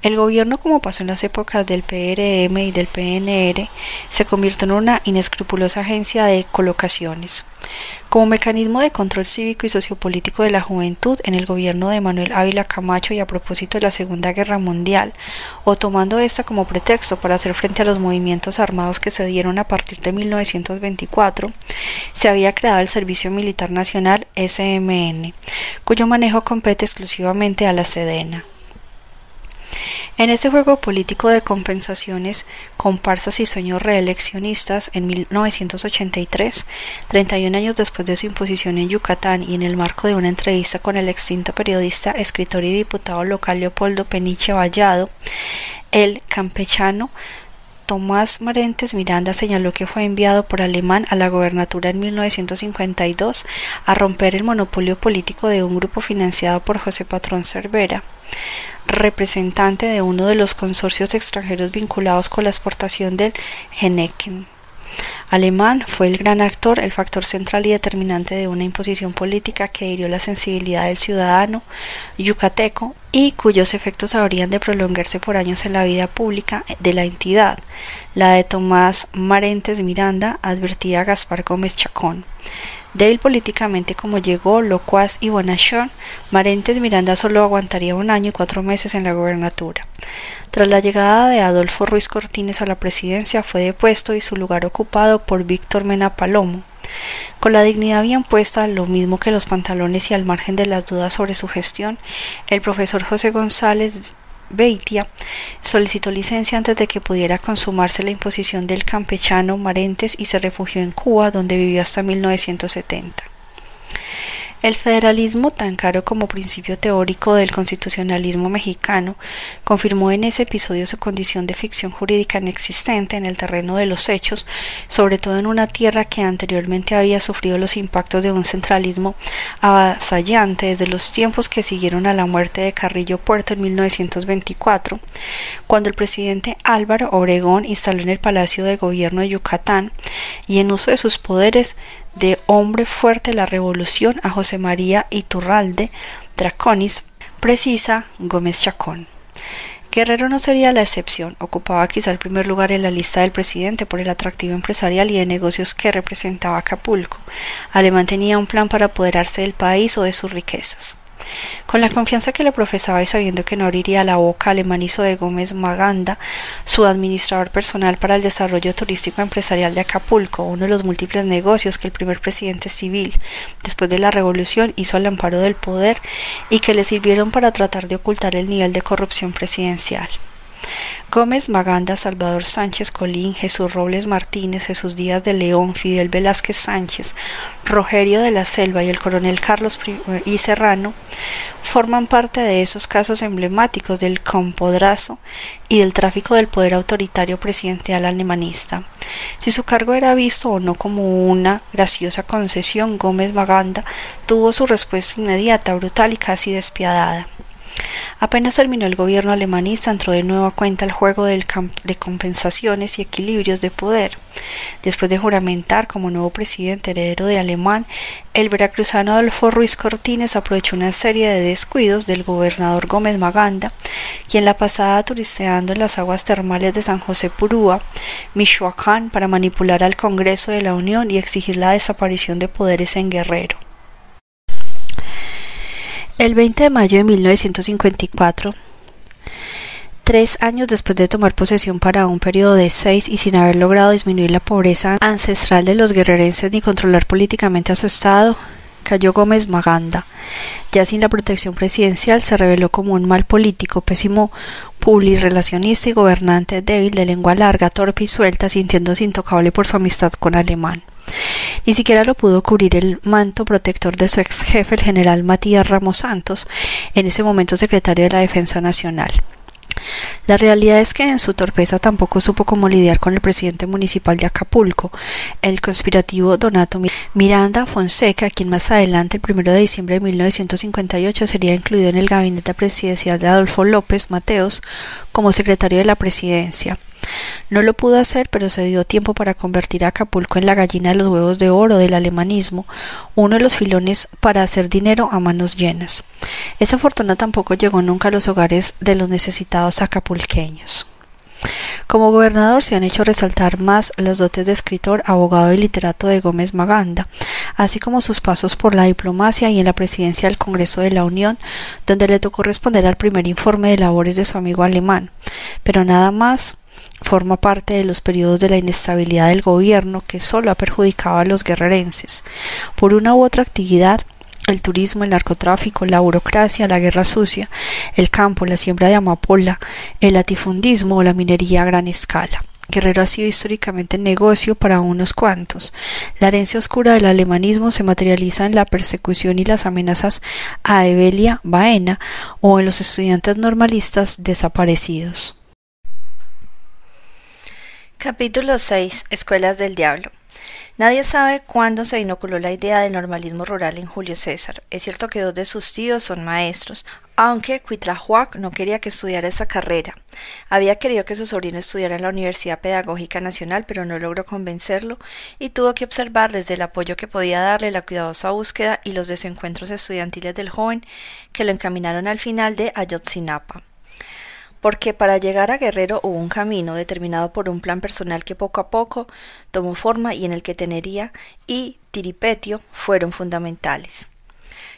El gobierno, como pasó en las épocas del PRM y del PNR, se convirtió en una inescrupulosa agencia de colocaciones. Como mecanismo de control cívico y sociopolítico de la juventud en el gobierno de Manuel Ávila Camacho y a propósito de la Segunda Guerra Mundial, o tomando esta como pretexto para hacer frente a los movimientos armados que se dieron a partir de 1924, se había creado el Servicio Militar Nacional SMN, cuyo manejo compete exclusivamente a la Sedena. En ese juego político de compensaciones, comparsas y sueños reeleccionistas, en 1983, 31 años después de su imposición en Yucatán y en el marco de una entrevista con el extinto periodista, escritor y diputado local Leopoldo Peniche Vallado, el campechano Tomás Marentes Miranda señaló que fue enviado por Alemán a la gobernatura en 1952 a romper el monopolio político de un grupo financiado por José Patrón Cervera representante de uno de los consorcios extranjeros vinculados con la exportación del Heineken. Alemán fue el gran actor, el factor central y determinante de una imposición política que hirió la sensibilidad del ciudadano yucateco y cuyos efectos habrían de prolongarse por años en la vida pública de la entidad. La de Tomás Marentes Miranda advertía Gaspar Gómez Chacón. Débil políticamente como llegó, locuaz y bonachón, Marentes Miranda solo aguantaría un año y cuatro meses en la gobernatura. Tras la llegada de Adolfo Ruiz Cortines a la presidencia fue depuesto y su lugar ocupado por Víctor Mena Palomo. Con la dignidad bien puesta, lo mismo que los pantalones y al margen de las dudas sobre su gestión, el profesor José González Beitia solicitó licencia antes de que pudiera consumarse la imposición del campechano Marentes y se refugió en Cuba, donde vivió hasta 1970. El federalismo, tan caro como principio teórico del constitucionalismo mexicano, confirmó en ese episodio su condición de ficción jurídica inexistente en el terreno de los hechos, sobre todo en una tierra que anteriormente había sufrido los impactos de un centralismo avasallante desde los tiempos que siguieron a la muerte de Carrillo Puerto en 1924, cuando el presidente Álvaro Obregón instaló en el Palacio de Gobierno de Yucatán y en uso de sus poderes de hombre fuerte la revolución a José María Iturralde Draconis, precisa Gómez Chacón. Guerrero no sería la excepción, ocupaba quizá el primer lugar en la lista del presidente por el atractivo empresarial y de negocios que representaba Acapulco. Alemán tenía un plan para apoderarse del país o de sus riquezas. Con la confianza que le profesaba y sabiendo que no abriría la boca, alemanizo de Gómez Maganda, su administrador personal para el desarrollo turístico empresarial de Acapulco, uno de los múltiples negocios que el primer presidente civil, después de la revolución, hizo al amparo del poder y que le sirvieron para tratar de ocultar el nivel de corrupción presidencial. Gómez Maganda, Salvador Sánchez Colín, Jesús Robles Martínez, Jesús Díaz de León, Fidel Velázquez Sánchez, Rogerio de la Selva y el coronel Carlos y Serrano forman parte de esos casos emblemáticos del compodrazo y del tráfico del poder autoritario presidencial alemanista. Si su cargo era visto o no como una graciosa concesión, Gómez Maganda tuvo su respuesta inmediata, brutal y casi despiadada. Apenas terminó el gobierno alemanista, entró de nuevo a cuenta el juego de compensaciones y equilibrios de poder. Después de juramentar como nuevo presidente heredero de Alemán, el veracruzano Adolfo Ruiz Cortines aprovechó una serie de descuidos del gobernador Gómez Maganda, quien la pasaba turisteando en las aguas termales de San José Purúa, Michoacán, para manipular al Congreso de la Unión y exigir la desaparición de poderes en Guerrero. El 20 de mayo de 1954, tres años después de tomar posesión para un periodo de seis y sin haber logrado disminuir la pobreza ancestral de los guerrerenses ni controlar políticamente a su estado, cayó Gómez Maganda. Ya sin la protección presidencial se reveló como un mal político, pésimo publirelacionista y gobernante débil de lengua larga, torpe y suelta, sintiéndose intocable por su amistad con Alemán. Ni siquiera lo pudo cubrir el manto protector de su ex jefe, el general Matías Ramos Santos, en ese momento secretario de la Defensa Nacional. La realidad es que en su torpeza tampoco supo cómo lidiar con el presidente municipal de Acapulco, el conspirativo Donato Miranda Fonseca, quien más adelante, el 1 de diciembre de 1958, sería incluido en el gabinete presidencial de Adolfo López Mateos como secretario de la presidencia. No lo pudo hacer, pero se dio tiempo para convertir a Acapulco en la gallina de los huevos de oro del alemanismo, uno de los filones para hacer dinero a manos llenas. Esa fortuna tampoco llegó nunca a los hogares de los necesitados acapulqueños. Como gobernador se han hecho resaltar más las dotes de escritor, abogado y literato de Gómez Maganda, así como sus pasos por la diplomacia y en la presidencia del Congreso de la Unión, donde le tocó responder al primer informe de labores de su amigo alemán, pero nada más forma parte de los periodos de la inestabilidad del gobierno que solo ha perjudicado a los guerrerenses. Por una u otra actividad, el turismo, el narcotráfico, la burocracia, la guerra sucia, el campo, la siembra de amapola, el latifundismo o la minería a gran escala. Guerrero ha sido históricamente negocio para unos cuantos. La herencia oscura del alemanismo se materializa en la persecución y las amenazas a Evelia Baena o en los estudiantes normalistas desaparecidos. Capítulo 6. Escuelas del Diablo. Nadie sabe cuándo se inoculó la idea del normalismo rural en Julio César. Es cierto que dos de sus tíos son maestros, aunque Cuitrahuac no quería que estudiara esa carrera. Había querido que su sobrino estudiara en la Universidad Pedagógica Nacional, pero no logró convencerlo y tuvo que observar desde el apoyo que podía darle la cuidadosa búsqueda y los desencuentros estudiantiles del joven que lo encaminaron al final de Ayotzinapa porque para llegar a Guerrero hubo un camino determinado por un plan personal que poco a poco tomó forma y en el que Tenería y Tiripetio fueron fundamentales.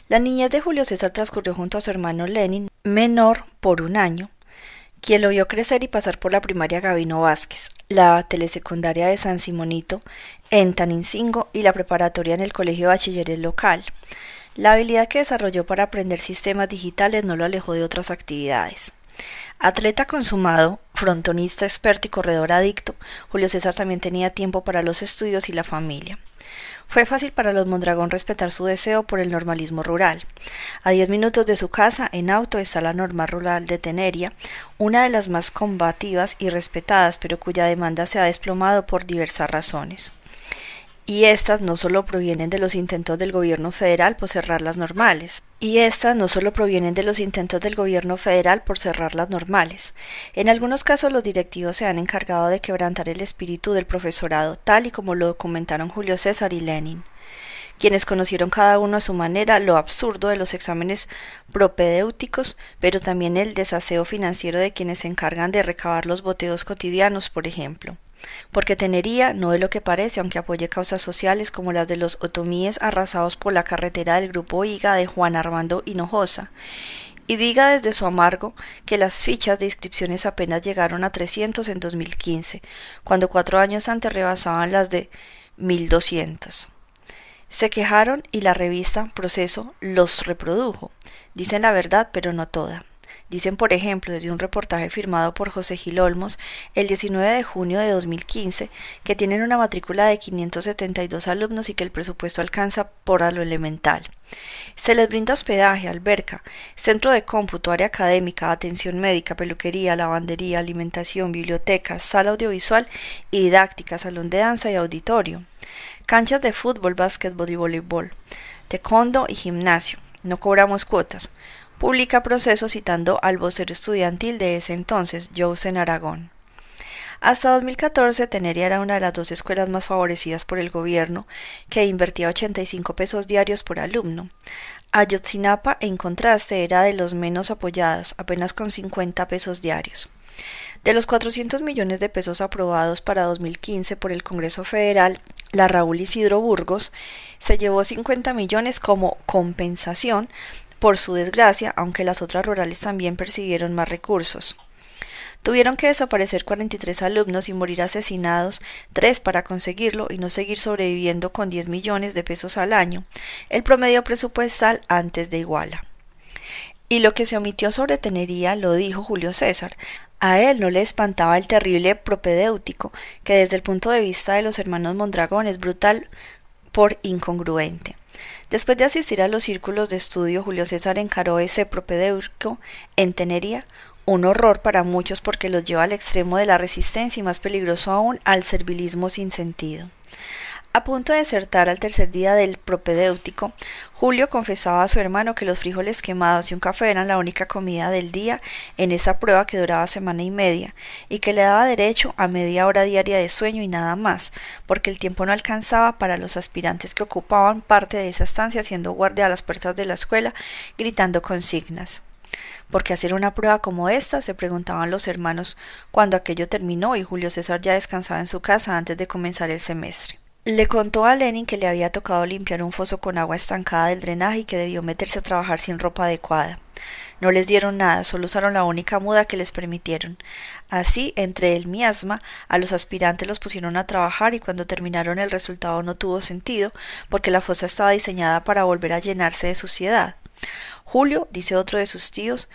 La niñez de Julio César transcurrió junto a su hermano Lenin, menor por un año, quien lo vio crecer y pasar por la primaria Gavino Vázquez, la telesecundaria de San Simonito en Tanincingo y la preparatoria en el Colegio de Bachilleres local. La habilidad que desarrolló para aprender sistemas digitales no lo alejó de otras actividades. Atleta consumado, frontonista experto y corredor adicto, Julio César también tenía tiempo para los estudios y la familia. Fue fácil para los Mondragón respetar su deseo por el normalismo rural. A diez minutos de su casa, en auto, está la norma rural de Teneria, una de las más combativas y respetadas, pero cuya demanda se ha desplomado por diversas razones y estas no solo provienen de los intentos del gobierno federal por cerrar las normales, y estas no solo provienen de los intentos del gobierno federal por cerrar las normales. En algunos casos los directivos se han encargado de quebrantar el espíritu del profesorado, tal y como lo documentaron Julio César y Lenin quienes conocieron cada uno a su manera lo absurdo de los exámenes propedéuticos, pero también el desaseo financiero de quienes se encargan de recabar los boteos cotidianos, por ejemplo porque Tenería no es lo que parece, aunque apoye causas sociales como las de los otomíes arrasados por la carretera del grupo IGA de Juan Armando Hinojosa, y diga desde su amargo que las fichas de inscripciones apenas llegaron a 300 en 2015, cuando cuatro años antes rebasaban las de 1200. Se quejaron y la revista Proceso los reprodujo. Dicen la verdad, pero no toda. Dicen, por ejemplo, desde un reportaje firmado por José Gil Olmos el 19 de junio de 2015, que tienen una matrícula de 572 alumnos y que el presupuesto alcanza por a lo elemental. Se les brinda hospedaje, alberca, centro de cómputo, área académica, atención médica, peluquería, lavandería, alimentación, biblioteca, sala audiovisual y didáctica, salón de danza y auditorio, canchas de fútbol, básquetbol y voleibol, taekwondo y gimnasio. No cobramos cuotas publica proceso citando al vocero estudiantil de ese entonces, Jose Aragón. Hasta 2014, Teneria era una de las dos escuelas más favorecidas por el gobierno, que invertía 85 pesos diarios por alumno. Ayotzinapa, en contraste, era de los menos apoyadas, apenas con 50 pesos diarios. De los 400 millones de pesos aprobados para 2015 por el Congreso Federal, la Raúl Isidro Burgos se llevó 50 millones como compensación por su desgracia, aunque las otras rurales también persiguieron más recursos. Tuvieron que desaparecer 43 alumnos y morir asesinados, tres para conseguirlo y no seguir sobreviviendo con 10 millones de pesos al año, el promedio presupuestal antes de Iguala. Y lo que se omitió sobre Tenería lo dijo Julio César. A él no le espantaba el terrible propedéutico, que desde el punto de vista de los hermanos Mondragón es brutal por incongruente. Después de asistir a los círculos de estudio, Julio César encaró ese propedéutico en Tenería, un horror para muchos porque los lleva al extremo de la resistencia y más peligroso aún al servilismo sin sentido. A punto de desertar al tercer día del propedéutico, Julio confesaba a su hermano que los frijoles quemados y un café eran la única comida del día en esa prueba que duraba semana y media, y que le daba derecho a media hora diaria de sueño y nada más, porque el tiempo no alcanzaba para los aspirantes que ocupaban parte de esa estancia haciendo guardia a las puertas de la escuela, gritando consignas. ¿Por qué hacer una prueba como esta? se preguntaban los hermanos cuando aquello terminó y Julio César ya descansaba en su casa antes de comenzar el semestre. Le contó a Lenin que le había tocado limpiar un foso con agua estancada del drenaje y que debió meterse a trabajar sin ropa adecuada. No les dieron nada, solo usaron la única muda que les permitieron. Así, entre el miasma, a los aspirantes los pusieron a trabajar y cuando terminaron el resultado no tuvo sentido, porque la fosa estaba diseñada para volver a llenarse de suciedad. Julio, dice otro de sus tíos,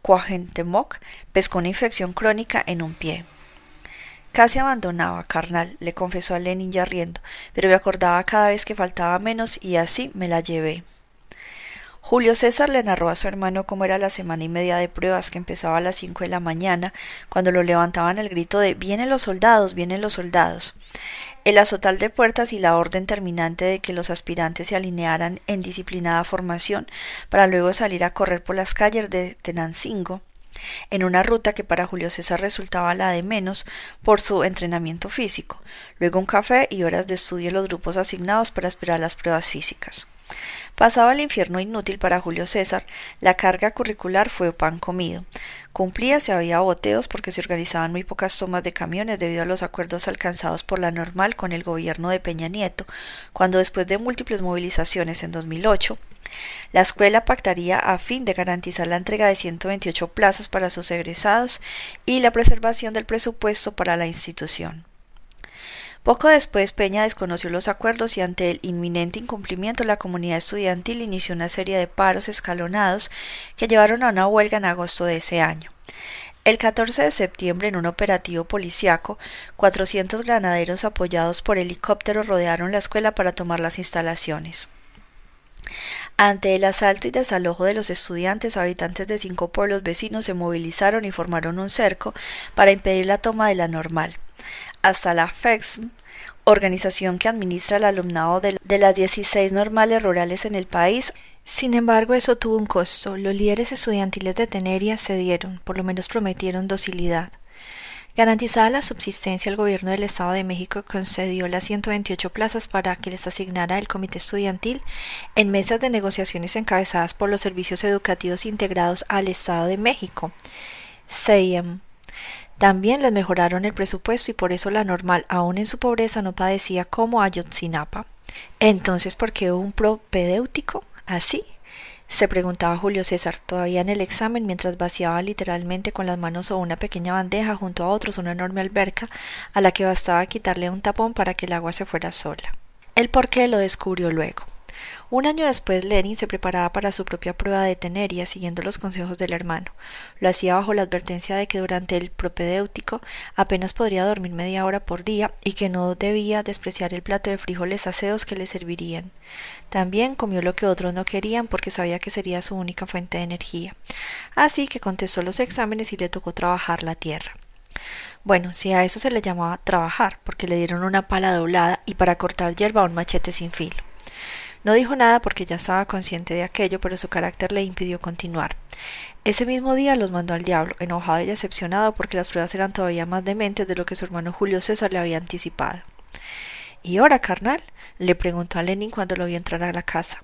Cuajentemoc, pescó una infección crónica en un pie. Casi abandonaba, carnal, le confesó a Lenin ya riendo, pero me acordaba cada vez que faltaba menos y así me la llevé. Julio César le narró a su hermano cómo era la semana y media de pruebas que empezaba a las cinco de la mañana, cuando lo levantaban el grito de Vienen los soldados, vienen los soldados. El azotal de puertas y la orden terminante de que los aspirantes se alinearan en disciplinada formación para luego salir a correr por las calles de Tenancingo en una ruta que para Julio César resultaba la de menos por su entrenamiento físico, luego un café y horas de estudio en los grupos asignados para esperar las pruebas físicas. Pasaba el infierno inútil para Julio César, la carga curricular fue pan comido. Cumplía si había boteos porque se organizaban muy pocas tomas de camiones debido a los acuerdos alcanzados por la normal con el gobierno de Peña Nieto, cuando después de múltiples movilizaciones en 2008, la escuela pactaría a fin de garantizar la entrega de 128 plazas para sus egresados y la preservación del presupuesto para la institución. Poco después Peña desconoció los acuerdos y ante el inminente incumplimiento la comunidad estudiantil inició una serie de paros escalonados que llevaron a una huelga en agosto de ese año. El 14 de septiembre, en un operativo policiaco, 400 granaderos apoyados por helicópteros rodearon la escuela para tomar las instalaciones. Ante el asalto y desalojo de los estudiantes, habitantes de cinco pueblos vecinos se movilizaron y formaron un cerco para impedir la toma de la normal. Hasta la FEXM, organización que administra el alumnado de, las 16 normales rurales en el país, sin embargo, eso tuvo un costo. Los líderes estudiantiles de Teneria cedieron, por lo menos prometieron docilidad. Garantizada la subsistencia, el gobierno del Estado de México concedió las 128 plazas para que les asignara el comité estudiantil en mesas de negociaciones encabezadas por los servicios educativos integrados al Estado de México. CEIEM. También les mejoraron el presupuesto y por eso la normal, aún en su pobreza, no padecía como Ayotzinapa. Entonces, ¿por qué un propedéutico así? se preguntaba Julio César, todavía en el examen, mientras vaciaba literalmente con las manos o una pequeña bandeja junto a otros una enorme alberca a la que bastaba quitarle un tapón para que el agua se fuera sola. El porqué lo descubrió luego. Un año después, Lenin se preparaba para su propia prueba de tenería, siguiendo los consejos del hermano. Lo hacía bajo la advertencia de que durante el propedéutico apenas podría dormir media hora por día y que no debía despreciar el plato de frijoles aseos que le servirían. También comió lo que otros no querían porque sabía que sería su única fuente de energía. Así que contestó los exámenes y le tocó trabajar la tierra. Bueno, si a eso se le llamaba trabajar, porque le dieron una pala doblada y para cortar hierba un machete sin filo. No dijo nada porque ya estaba consciente de aquello, pero su carácter le impidió continuar. Ese mismo día los mandó al diablo, enojado y decepcionado porque las pruebas eran todavía más dementes de lo que su hermano Julio César le había anticipado. ¿Y ahora, carnal? le preguntó a Lenin cuando lo vio entrar a la casa.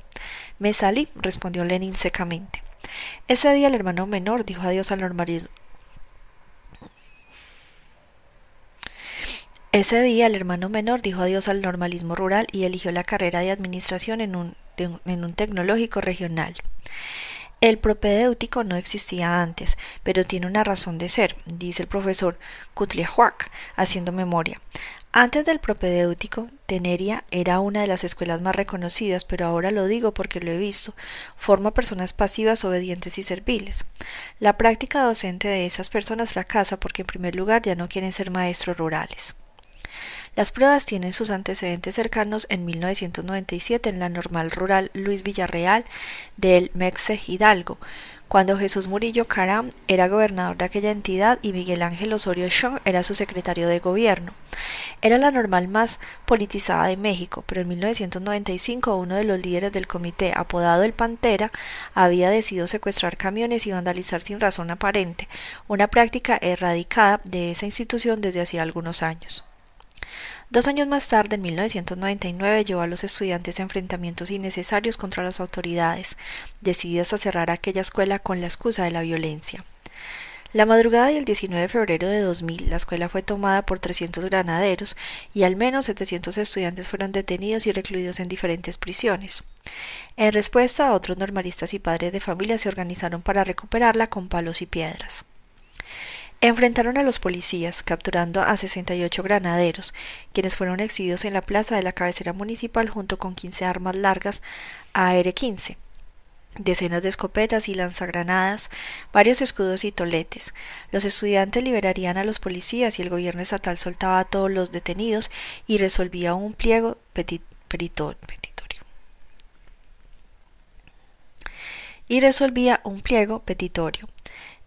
Me salí, respondió Lenin secamente. Ese día el hermano menor dijo adiós al Ese día el hermano menor dijo adiós al normalismo rural y eligió la carrera de administración en un, en un tecnológico regional. El propedéutico no existía antes, pero tiene una razón de ser, dice el profesor Kutliahuac, haciendo memoria. Antes del propedéutico, Teneria era una de las escuelas más reconocidas, pero ahora lo digo porque lo he visto, forma personas pasivas, obedientes y serviles. La práctica docente de esas personas fracasa porque en primer lugar ya no quieren ser maestros rurales. Las pruebas tienen sus antecedentes cercanos en 1997 en la normal rural Luis Villarreal del Mexe Hidalgo, cuando Jesús Murillo Caram era gobernador de aquella entidad y Miguel Ángel Osorio Chong era su secretario de gobierno. Era la normal más politizada de México, pero en 1995 uno de los líderes del comité, apodado el Pantera, había decidido secuestrar camiones y vandalizar sin razón aparente, una práctica erradicada de esa institución desde hacía algunos años. Dos años más tarde, en 1999, llevó a los estudiantes a enfrentamientos innecesarios contra las autoridades, decididas a cerrar aquella escuela con la excusa de la violencia. La madrugada del 19 de febrero de 2000, la escuela fue tomada por 300 granaderos y al menos 700 estudiantes fueron detenidos y recluidos en diferentes prisiones. En respuesta, otros normalistas y padres de familia se organizaron para recuperarla con palos y piedras. Enfrentaron a los policías, capturando a 68 granaderos, quienes fueron exhibidos en la plaza de la cabecera municipal junto con 15 armas largas AR-15 decenas de escopetas y lanzagranadas, varios escudos y toletes. Los estudiantes liberarían a los policías y el gobierno estatal soltaba a todos los detenidos y resolvía un pliego petitorio. Y resolvía un pliego petitorio.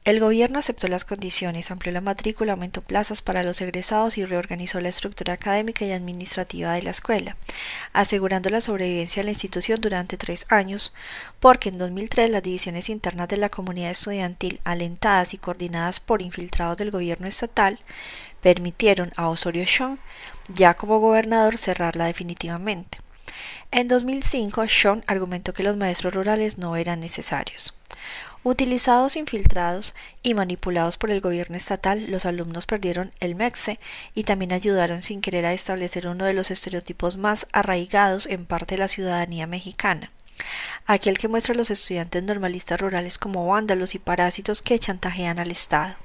El gobierno aceptó las condiciones, amplió la matrícula, aumentó plazas para los egresados y reorganizó la estructura académica y administrativa de la escuela, asegurando la sobrevivencia de la institución durante tres años, porque en 2003 las divisiones internas de la comunidad estudiantil, alentadas y coordinadas por infiltrados del gobierno estatal, permitieron a Osorio Chong, ya como gobernador, cerrarla definitivamente. En 2005, Sean argumentó que los maestros rurales no eran necesarios. Utilizados, infiltrados y manipulados por el gobierno estatal, los alumnos perdieron el MEXE y también ayudaron sin querer a establecer uno de los estereotipos más arraigados en parte de la ciudadanía mexicana aquel que muestra a los estudiantes normalistas rurales como vándalos y parásitos que chantajean al Estado.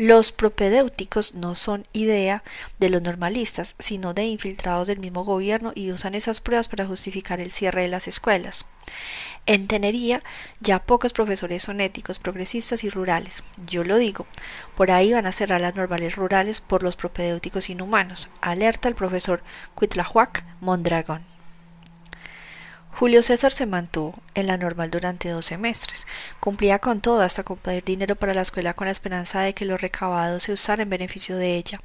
Los propedéuticos no son idea de los normalistas, sino de infiltrados del mismo gobierno y usan esas pruebas para justificar el cierre de las escuelas. En Tenería ya pocos profesores son éticos, progresistas y rurales. Yo lo digo, por ahí van a cerrar las normales rurales por los propedéuticos inhumanos. Alerta el profesor Cuitlahuac Mondragón. Julio César se mantuvo en la normal durante dos semestres. Cumplía con todo hasta con pedir dinero para la escuela con la esperanza de que lo recabado se usara en beneficio de ella.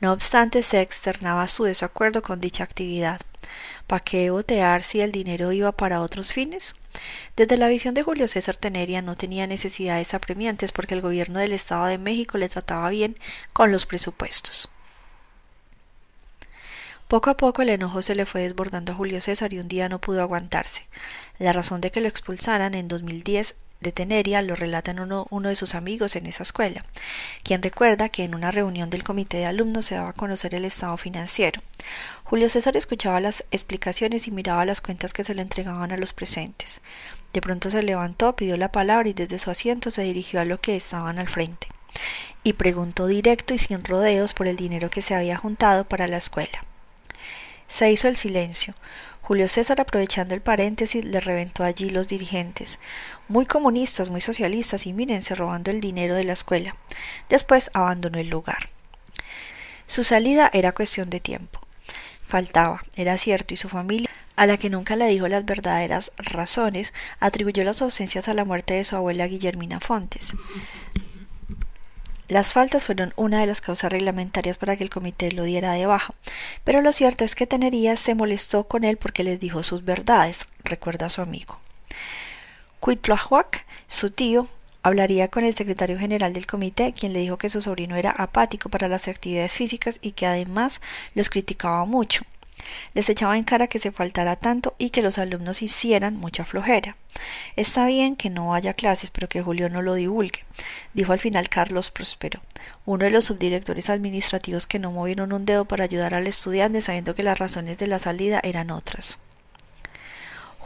No obstante, se externaba su desacuerdo con dicha actividad. ¿Para qué botear si el dinero iba para otros fines? Desde la visión de Julio César Teneria no tenía necesidades apremiantes porque el gobierno del Estado de México le trataba bien con los presupuestos. Poco a poco el enojo se le fue desbordando a Julio César y un día no pudo aguantarse. La razón de que lo expulsaran en 2010 de Teneria lo relata uno, uno, de sus amigos en esa escuela, quien recuerda que en una reunión del comité de alumnos se daba a conocer el estado financiero. Julio César escuchaba las explicaciones y miraba las cuentas que se le entregaban a los presentes. De pronto se levantó, pidió la palabra y desde su asiento se dirigió a lo que estaban al frente y preguntó directo y sin rodeos por el dinero que se había juntado para la escuela. Se hizo el silencio. Julio César, aprovechando el paréntesis, le reventó allí los dirigentes, muy comunistas, muy socialistas, y mírense robando el dinero de la escuela. Después abandonó el lugar. Su salida era cuestión de tiempo. Faltaba, era cierto, y su familia, a la que nunca le dijo las verdaderas razones, atribuyó las ausencias a la muerte de su abuela Guillermina Fontes. Las faltas fueron una de las causas reglamentarias para que el comité lo diera de baja, pero lo cierto es que Tenería se molestó con él porque les dijo sus verdades, recuerda su amigo. Cuitlahuac, su tío, hablaría con el secretario general del comité, quien le dijo que su sobrino era apático para las actividades físicas y que además los criticaba mucho. Les echaba en cara que se faltara tanto y que los alumnos hicieran mucha flojera. Está bien que no haya clases, pero que Julio no lo divulgue, dijo al final Carlos Próspero, uno de los subdirectores administrativos que no movieron un dedo para ayudar al estudiante sabiendo que las razones de la salida eran otras.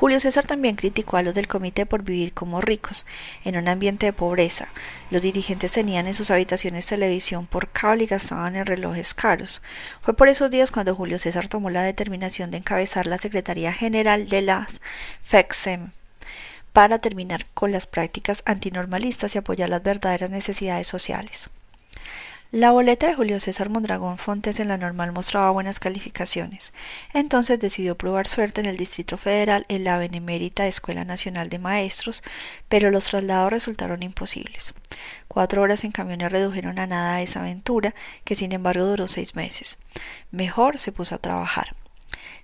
Julio César también criticó a los del comité por vivir como ricos, en un ambiente de pobreza. Los dirigentes tenían en sus habitaciones televisión por cable y gastaban en relojes caros. Fue por esos días cuando Julio César tomó la determinación de encabezar la Secretaría General de las FEXEM para terminar con las prácticas antinormalistas y apoyar las verdaderas necesidades sociales. La boleta de Julio César Mondragón Fontes en la normal mostraba buenas calificaciones. Entonces decidió probar suerte en el Distrito Federal en la Benemérita Escuela Nacional de Maestros, pero los traslados resultaron imposibles. Cuatro horas en camiones redujeron a nada esa aventura, que sin embargo duró seis meses. Mejor se puso a trabajar.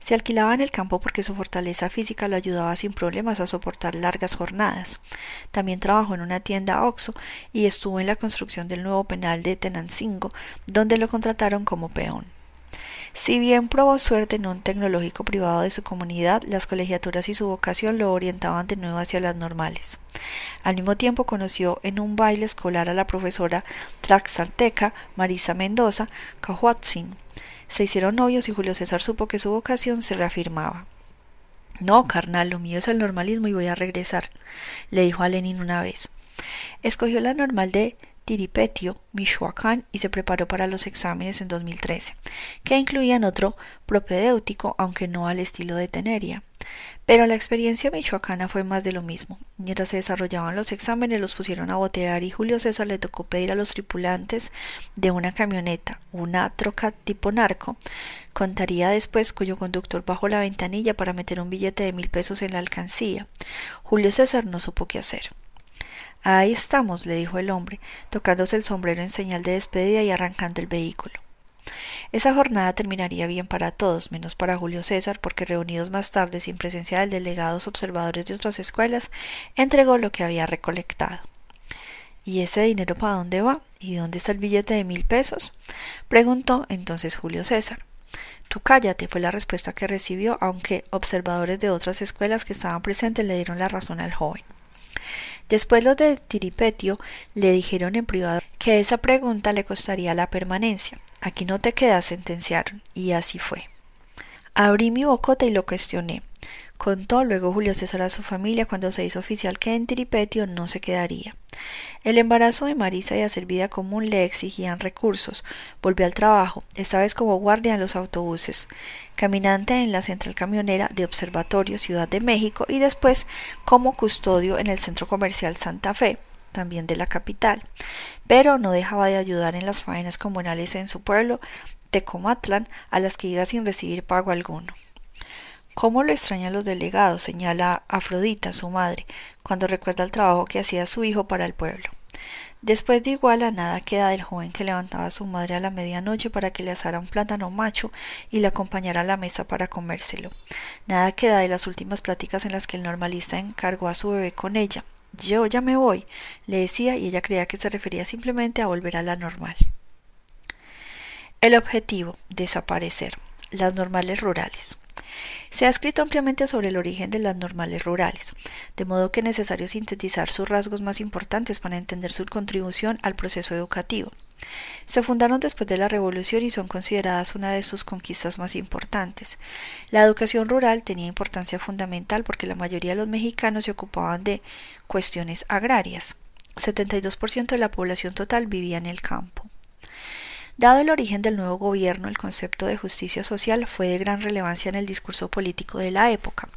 Se alquilaba en el campo porque su fortaleza física lo ayudaba sin problemas a soportar largas jornadas. También trabajó en una tienda Oxo y estuvo en la construcción del nuevo penal de Tenancingo, donde lo contrataron como peón. Si bien probó suerte en un tecnológico privado de su comunidad, las colegiaturas y su vocación lo orientaban de nuevo hacia las normales. Al mismo tiempo conoció en un baile escolar a la profesora traxalteca Marisa Mendoza Cahuatzin. Se hicieron novios y Julio César supo que su vocación se reafirmaba. No, carnal, lo mío es el normalismo y voy a regresar, le dijo a Lenin una vez. Escogió la normal de Tiripetio, Michoacán, y se preparó para los exámenes en 2013, que incluían otro propedéutico, aunque no al estilo de Teneria. Pero la experiencia michoacana fue más de lo mismo. Mientras se desarrollaban los exámenes, los pusieron a botear y Julio César le tocó pedir a los tripulantes de una camioneta, una troca tipo narco, contaría después cuyo conductor bajó la ventanilla para meter un billete de mil pesos en la alcancía. Julio César no supo qué hacer. Ahí estamos, le dijo el hombre, tocándose el sombrero en señal de despedida y arrancando el vehículo. Esa jornada terminaría bien para todos, menos para Julio César, porque reunidos más tarde, sin presencia del delegados observadores de otras escuelas, entregó lo que había recolectado. ¿Y ese dinero para dónde va? ¿Y dónde está el billete de mil pesos? preguntó entonces Julio César. Tú cállate, fue la respuesta que recibió, aunque observadores de otras escuelas que estaban presentes le dieron la razón al joven. Después los de Tiripetio le dijeron en privado que esa pregunta le costaría la permanencia. Aquí no te quedas, sentenciaron, y así fue. Abrí mi bocota y lo cuestioné. Contó luego Julio César a su familia cuando se hizo oficial que en Tiripetio no se quedaría. El embarazo de Marisa y hacer vida común le exigían recursos. Volvió al trabajo, esta vez como guardia en los autobuses, caminante en la central camionera de Observatorio Ciudad de México y después como custodio en el centro comercial Santa Fe, también de la capital, pero no dejaba de ayudar en las faenas comunales en su pueblo, Tecomatlán, a las que iba sin recibir pago alguno. ¿Cómo lo extrañan los delegados? señala Afrodita, su madre, cuando recuerda el trabajo que hacía su hijo para el pueblo. Después de igual a nada queda del joven que levantaba a su madre a la medianoche para que le asara un plátano macho y le acompañara a la mesa para comérselo. Nada queda de las últimas pláticas en las que el normalista encargó a su bebé con ella. Yo ya me voy, le decía, y ella creía que se refería simplemente a volver a la normal. El objetivo, desaparecer. Las normales rurales. Se ha escrito ampliamente sobre el origen de las normales rurales, de modo que es necesario sintetizar sus rasgos más importantes para entender su contribución al proceso educativo. Se fundaron después de la Revolución y son consideradas una de sus conquistas más importantes. La educación rural tenía importancia fundamental porque la mayoría de los mexicanos se ocupaban de cuestiones agrarias. 72% de la población total vivía en el campo. Dado el origen del nuevo gobierno, el concepto de justicia social fue de gran relevancia en el discurso político de la época.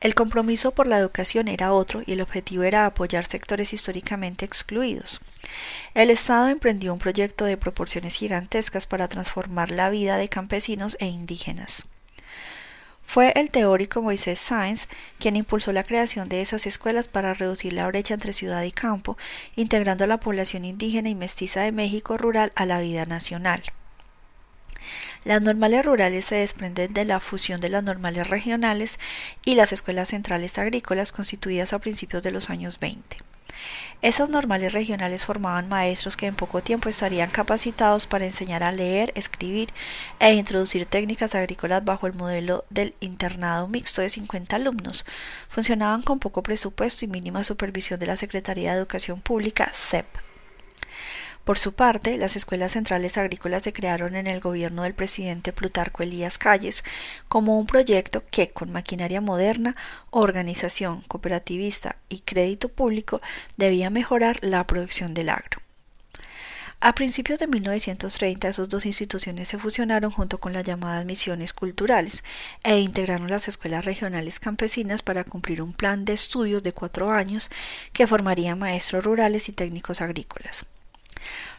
El compromiso por la educación era otro y el objetivo era apoyar sectores históricamente excluidos. El Estado emprendió un proyecto de proporciones gigantescas para transformar la vida de campesinos e indígenas. Fue el teórico Moisés Sáenz quien impulsó la creación de esas escuelas para reducir la brecha entre ciudad y campo, integrando a la población indígena y mestiza de México rural a la vida nacional. Las normales rurales se desprenden de la fusión de las normales regionales y las escuelas centrales agrícolas constituidas a principios de los años 20. Esas normales regionales formaban maestros que en poco tiempo estarían capacitados para enseñar a leer, escribir e introducir técnicas agrícolas bajo el modelo del internado mixto de 50 alumnos. Funcionaban con poco presupuesto y mínima supervisión de la Secretaría de Educación Pública, CEP. Por su parte, las escuelas centrales agrícolas se crearon en el gobierno del presidente Plutarco Elías Calles como un proyecto que, con maquinaria moderna, organización cooperativista y crédito público, debía mejorar la producción del agro. A principios de 1930, esas dos instituciones se fusionaron junto con las llamadas misiones culturales e integraron las escuelas regionales campesinas para cumplir un plan de estudios de cuatro años que formaría maestros rurales y técnicos agrícolas.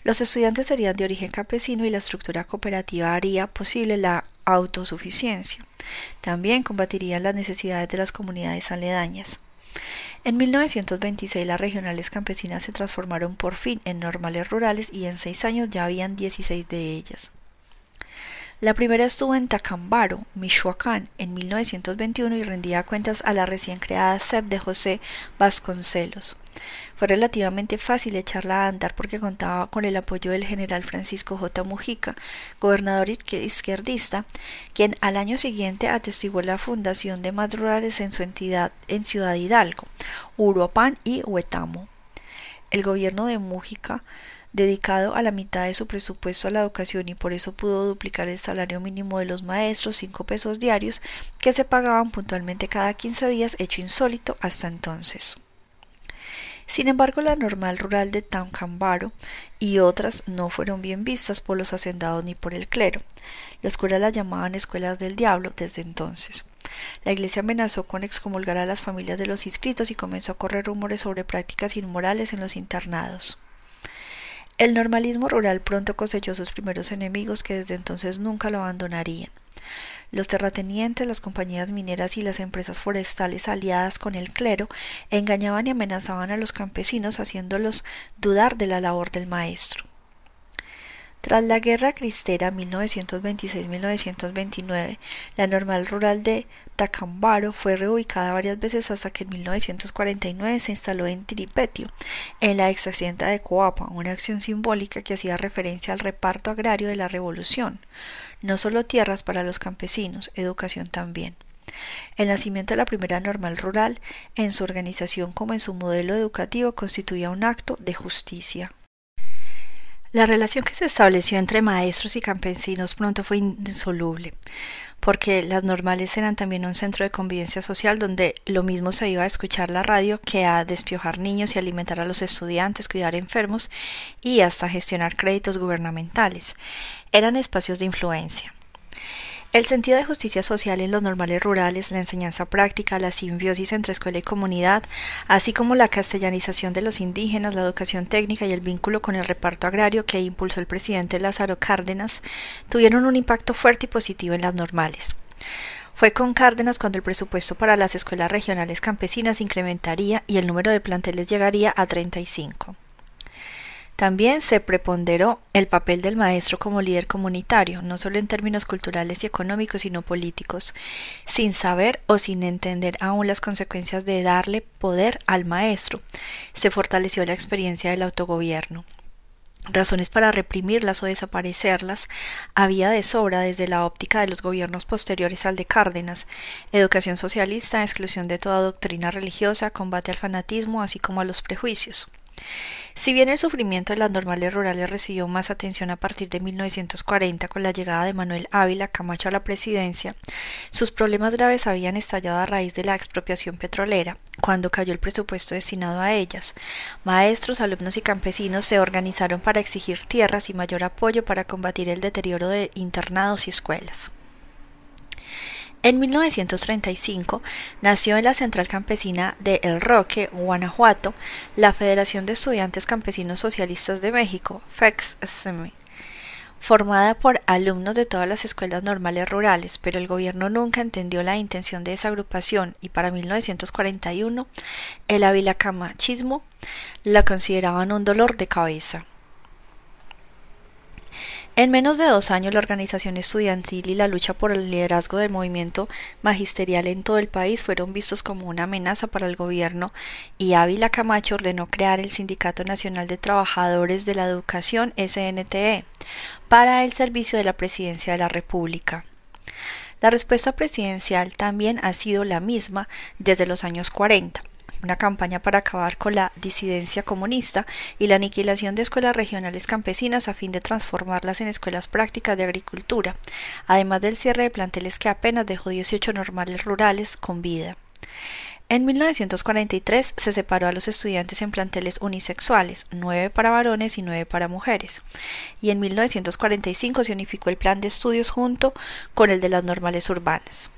Los estudiantes serían de origen campesino y la estructura cooperativa haría posible la autosuficiencia. También combatirían las necesidades de las comunidades aledañas. En 1926 las regionales campesinas se transformaron por fin en normales rurales y en seis años ya habían 16 de ellas. La primera estuvo en Tacambaro, Michoacán, en 1921 y rendía cuentas a la recién creada SEP de José Vasconcelos. Fue relativamente fácil echarla a andar porque contaba con el apoyo del general Francisco J. Mujica, gobernador izquierdista, quien al año siguiente atestiguó la fundación de más rurales en su entidad en Ciudad Hidalgo, Uruapán y Huetamo. El gobierno de Mujica dedicado a la mitad de su presupuesto a la educación y por eso pudo duplicar el salario mínimo de los maestros, cinco pesos diarios, que se pagaban puntualmente cada 15 días, hecho insólito hasta entonces. Sin embargo, la normal rural de Tancambaro y otras no fueron bien vistas por los hacendados ni por el clero. Los curas las llamaban escuelas del diablo desde entonces. La iglesia amenazó con excomulgar a las familias de los inscritos y comenzó a correr rumores sobre prácticas inmorales en los internados. El normalismo rural pronto cosechó sus primeros enemigos que desde entonces nunca lo abandonarían. Los terratenientes, las compañías mineras y las empresas forestales aliadas con el clero engañaban y amenazaban a los campesinos haciéndolos dudar de la labor del maestro. Tras la Guerra Cristera 1926-1929, la normal rural de Tacambaro fue reubicada varias veces hasta que en 1949 se instaló en Tiripetio, en la ex hacienda de Coapa, una acción simbólica que hacía referencia al reparto agrario de la revolución. No solo tierras para los campesinos, educación también. El nacimiento de la primera normal rural, en su organización como en su modelo educativo, constituía un acto de justicia. La relación que se estableció entre maestros y campesinos pronto fue insoluble, porque las normales eran también un centro de convivencia social donde lo mismo se iba a escuchar la radio que a despiojar niños y alimentar a los estudiantes, cuidar enfermos y hasta gestionar créditos gubernamentales. Eran espacios de influencia. El sentido de justicia social en los normales rurales, la enseñanza práctica, la simbiosis entre escuela y comunidad, así como la castellanización de los indígenas, la educación técnica y el vínculo con el reparto agrario que impulsó el presidente Lázaro Cárdenas, tuvieron un impacto fuerte y positivo en las normales. Fue con Cárdenas cuando el presupuesto para las escuelas regionales campesinas incrementaría y el número de planteles llegaría a 35. También se preponderó el papel del maestro como líder comunitario, no solo en términos culturales y económicos, sino políticos, sin saber o sin entender aún las consecuencias de darle poder al maestro. Se fortaleció la experiencia del autogobierno. Razones para reprimirlas o desaparecerlas había de sobra desde la óptica de los gobiernos posteriores al de Cárdenas, educación socialista, exclusión de toda doctrina religiosa, combate al fanatismo, así como a los prejuicios. Si bien el sufrimiento de las normales rurales recibió más atención a partir de 1940 con la llegada de Manuel Ávila Camacho a la presidencia, sus problemas graves habían estallado a raíz de la expropiación petrolera, cuando cayó el presupuesto destinado a ellas. Maestros, alumnos y campesinos se organizaron para exigir tierras y mayor apoyo para combatir el deterioro de internados y escuelas. En 1935 nació en la Central Campesina de El Roque, Guanajuato, la Federación de Estudiantes Campesinos Socialistas de México, FEXSM, formada por alumnos de todas las escuelas normales rurales, pero el gobierno nunca entendió la intención de esa agrupación y para 1941 el avilacamachismo la consideraban un dolor de cabeza. En menos de dos años, la organización estudiantil y la lucha por el liderazgo del movimiento magisterial en todo el país fueron vistos como una amenaza para el gobierno y Ávila Camacho ordenó crear el Sindicato Nacional de Trabajadores de la Educación SNTE para el servicio de la Presidencia de la República. La respuesta presidencial también ha sido la misma desde los años 40 una campaña para acabar con la disidencia comunista y la aniquilación de escuelas regionales campesinas a fin de transformarlas en escuelas prácticas de agricultura, además del cierre de planteles que apenas dejó 18 normales rurales con vida. En 1943 se separó a los estudiantes en planteles unisexuales, nueve para varones y nueve para mujeres, y en 1945 se unificó el plan de estudios junto con el de las normales urbanas.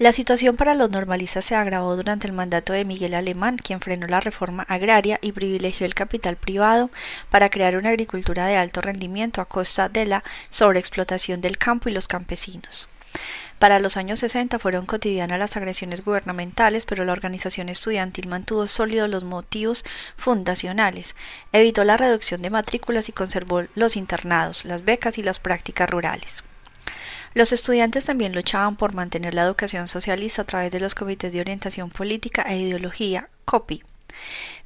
La situación para los normalistas se agravó durante el mandato de Miguel Alemán, quien frenó la reforma agraria y privilegió el capital privado para crear una agricultura de alto rendimiento a costa de la sobreexplotación del campo y los campesinos. Para los años 60 fueron cotidianas las agresiones gubernamentales, pero la organización estudiantil mantuvo sólidos los motivos fundacionales, evitó la reducción de matrículas y conservó los internados, las becas y las prácticas rurales. Los estudiantes también luchaban por mantener la educación socialista a través de los comités de orientación política e ideología, COPI,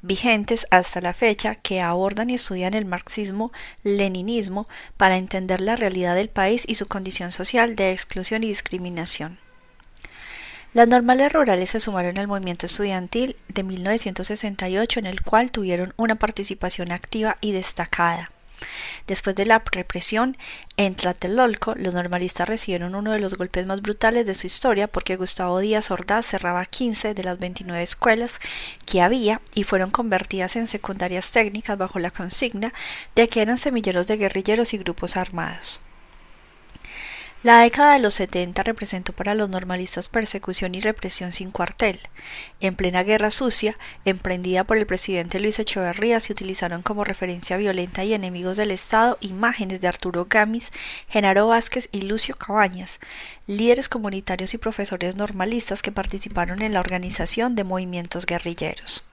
vigentes hasta la fecha que abordan y estudian el marxismo-leninismo para entender la realidad del país y su condición social de exclusión y discriminación. Las normales rurales se sumaron al movimiento estudiantil de 1968 en el cual tuvieron una participación activa y destacada. Después de la represión en Tlatelolco, los normalistas recibieron uno de los golpes más brutales de su historia porque Gustavo Díaz Ordaz cerraba 15 de las 29 escuelas que había y fueron convertidas en secundarias técnicas bajo la consigna de que eran semilleros de guerrilleros y grupos armados. La década de los 70 representó para los normalistas persecución y represión sin cuartel. En plena guerra sucia, emprendida por el presidente Luis Echeverría, se utilizaron como referencia violenta y enemigos del Estado imágenes de Arturo Gamis, Genaro Vázquez y Lucio Cabañas, líderes comunitarios y profesores normalistas que participaron en la organización de movimientos guerrilleros.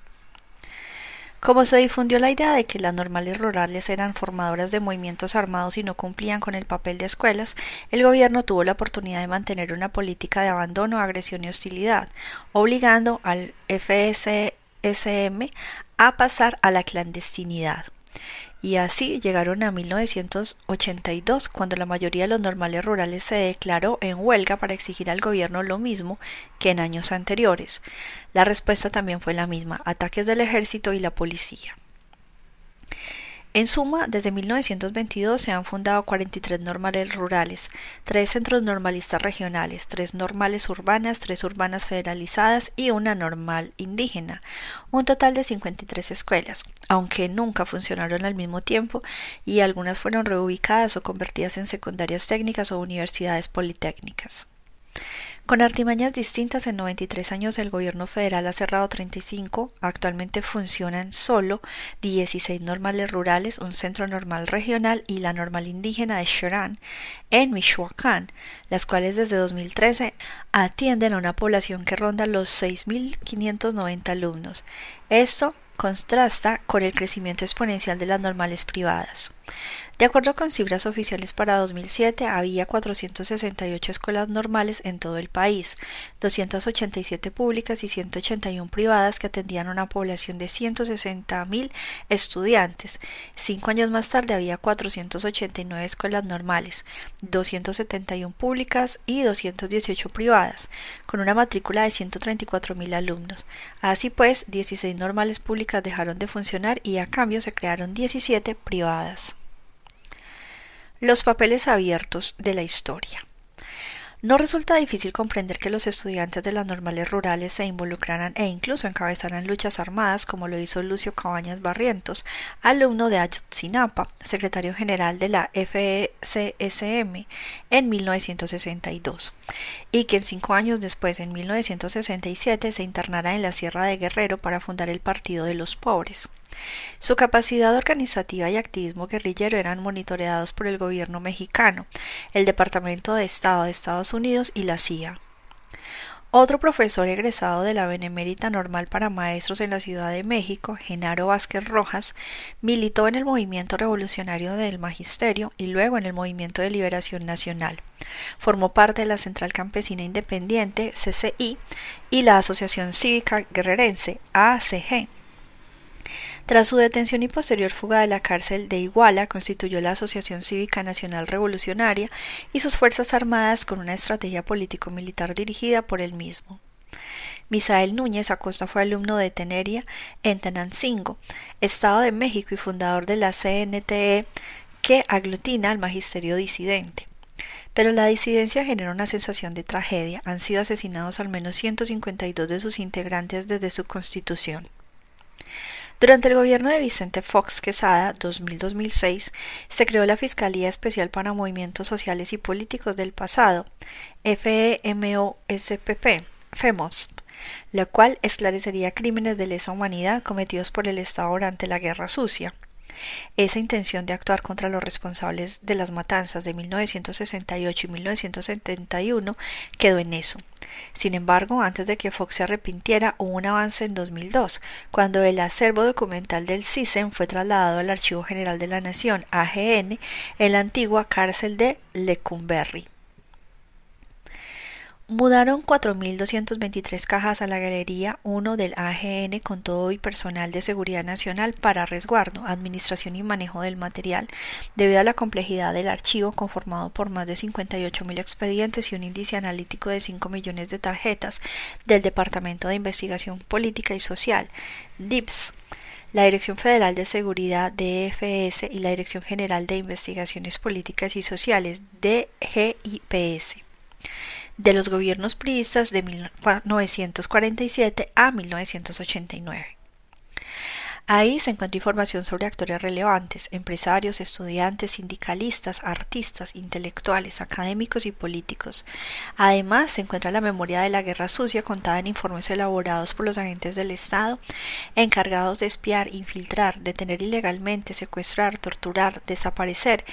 Como se difundió la idea de que las normales rurales eran formadoras de movimientos armados y no cumplían con el papel de escuelas, el gobierno tuvo la oportunidad de mantener una política de abandono, agresión y hostilidad, obligando al FSSM a pasar a la clandestinidad y así llegaron a 1982, cuando la mayoría de los normales rurales se declaró en huelga para exigir al gobierno lo mismo que en años anteriores. La respuesta también fue la misma, ataques del ejército y la policía. En suma, desde 1922 se han fundado 43 normales rurales, 3 centros normalistas regionales, 3 normales urbanas, 3 urbanas federalizadas y una normal indígena, un total de 53 escuelas, aunque nunca funcionaron al mismo tiempo y algunas fueron reubicadas o convertidas en secundarias técnicas o universidades politécnicas. Con artimañas distintas, en 93 años el gobierno federal ha cerrado 35, actualmente funcionan solo 16 normales rurales, un centro normal regional y la normal indígena de Cherán, en Michoacán, las cuales desde 2013 atienden a una población que ronda los 6.590 alumnos. Esto contrasta con el crecimiento exponencial de las normales privadas. De acuerdo con cifras oficiales para 2007, había 468 escuelas normales en todo el país, 287 públicas y 181 privadas que atendían a una población de 160.000 estudiantes. Cinco años más tarde había 489 escuelas normales, 271 públicas y 218 privadas, con una matrícula de 134.000 alumnos. Así pues, 16 normales públicas dejaron de funcionar y a cambio se crearon 17 privadas. Los papeles abiertos de la historia. No resulta difícil comprender que los estudiantes de las normales rurales se involucraran e incluso encabezaran luchas armadas como lo hizo Lucio Cabañas Barrientos, alumno de Ayotzinapa, secretario general de la FECSM en 1962, y que cinco años después, en 1967, se internara en la Sierra de Guerrero para fundar el Partido de los Pobres. Su capacidad organizativa y activismo guerrillero eran monitoreados por el gobierno mexicano, el Departamento de Estado de Estados Unidos y la CIA. Otro profesor egresado de la Benemérita Normal para Maestros en la Ciudad de México, Genaro Vázquez Rojas, militó en el movimiento revolucionario del Magisterio y luego en el Movimiento de Liberación Nacional. Formó parte de la Central Campesina Independiente, CCI, y la Asociación Cívica Guerrerense, ACG. Tras su detención y posterior fuga de la cárcel de Iguala, constituyó la Asociación Cívica Nacional Revolucionaria y sus Fuerzas Armadas con una estrategia político-militar dirigida por él mismo. Misael Núñez Acosta fue alumno de Teneria en Tenancingo, Estado de México y fundador de la CNTE que aglutina al magisterio disidente. Pero la disidencia genera una sensación de tragedia. Han sido asesinados al menos 152 de sus integrantes desde su constitución. Durante el gobierno de Vicente Fox Quesada 2000-2006 se creó la Fiscalía Especial para Movimientos Sociales y Políticos del Pasado, FEMOSPP, FEMOSP, la cual esclarecería crímenes de lesa humanidad cometidos por el Estado durante la Guerra Sucia. Esa intención de actuar contra los responsables de las matanzas de 1968 y 1971 quedó en eso. Sin embargo, antes de que Fox se arrepintiera, hubo un avance en 2002, cuando el acervo documental del CISEN fue trasladado al Archivo General de la Nación, AGN, en la antigua cárcel de Lecumberri. Mudaron 4.223 cajas a la Galería 1 del AGN con todo y personal de seguridad nacional para resguardo, administración y manejo del material, debido a la complejidad del archivo conformado por más de 58.000 expedientes y un índice analítico de 5 millones de tarjetas del Departamento de Investigación Política y Social, DIPS la Dirección Federal de Seguridad DFS y la Dirección General de Investigaciones Políticas y Sociales DGIPS de los gobiernos priistas de 1947 a 1989. Ahí se encuentra información sobre actores relevantes, empresarios, estudiantes, sindicalistas, artistas, intelectuales, académicos y políticos. Además, se encuentra la memoria de la Guerra Sucia contada en informes elaborados por los agentes del Estado, encargados de espiar, infiltrar, detener ilegalmente, secuestrar, torturar, desaparecer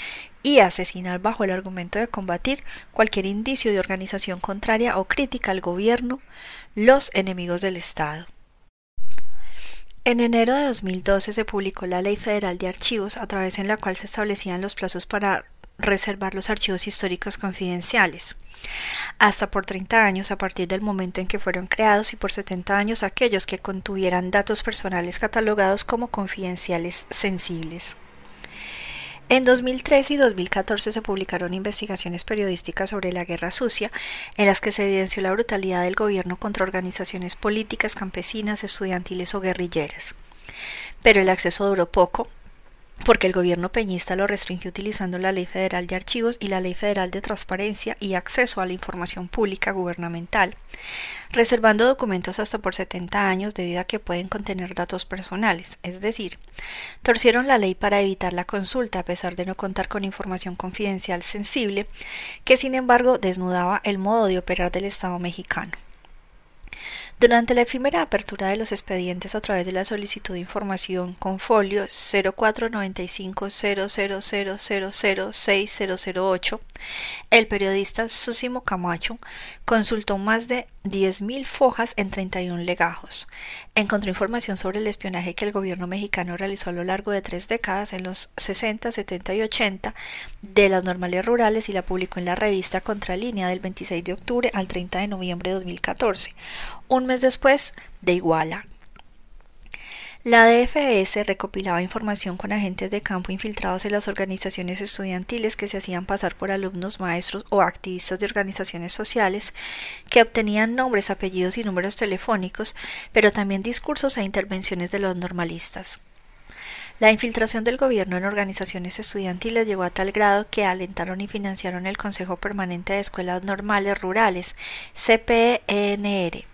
y asesinar bajo el argumento de combatir cualquier indicio de organización contraria o crítica al gobierno, los enemigos del Estado. En enero de 2012 se publicó la Ley Federal de Archivos, a través en la cual se establecían los plazos para reservar los archivos históricos confidenciales, hasta por 30 años a partir del momento en que fueron creados y por 70 años aquellos que contuvieran datos personales catalogados como confidenciales sensibles. En 2013 y 2014 se publicaron investigaciones periodísticas sobre la guerra sucia, en las que se evidenció la brutalidad del gobierno contra organizaciones políticas, campesinas, estudiantiles o guerrilleras. Pero el acceso duró poco, porque el gobierno peñista lo restringió utilizando la Ley Federal de Archivos y la Ley Federal de Transparencia y Acceso a la Información Pública Gubernamental, reservando documentos hasta por 70 años debido a que pueden contener datos personales, es decir, torcieron la ley para evitar la consulta a pesar de no contar con información confidencial sensible, que sin embargo desnudaba el modo de operar del Estado mexicano. Durante la efímera apertura de los expedientes a través de la solicitud de información con folio 049500006008, el periodista Susimo Camacho consultó más de 10.000 fojas en 31 legajos. Encontró información sobre el espionaje que el gobierno mexicano realizó a lo largo de tres décadas en los 60, 70 y 80 de las normales rurales y la publicó en la revista Contralínea del 26 de octubre al 30 de noviembre de 2014, un mes después de Iguala. La DFS recopilaba información con agentes de campo infiltrados en las organizaciones estudiantiles que se hacían pasar por alumnos, maestros o activistas de organizaciones sociales, que obtenían nombres, apellidos y números telefónicos, pero también discursos e intervenciones de los normalistas. La infiltración del gobierno en organizaciones estudiantiles llegó a tal grado que alentaron y financiaron el Consejo Permanente de Escuelas Normales Rurales, CPNR,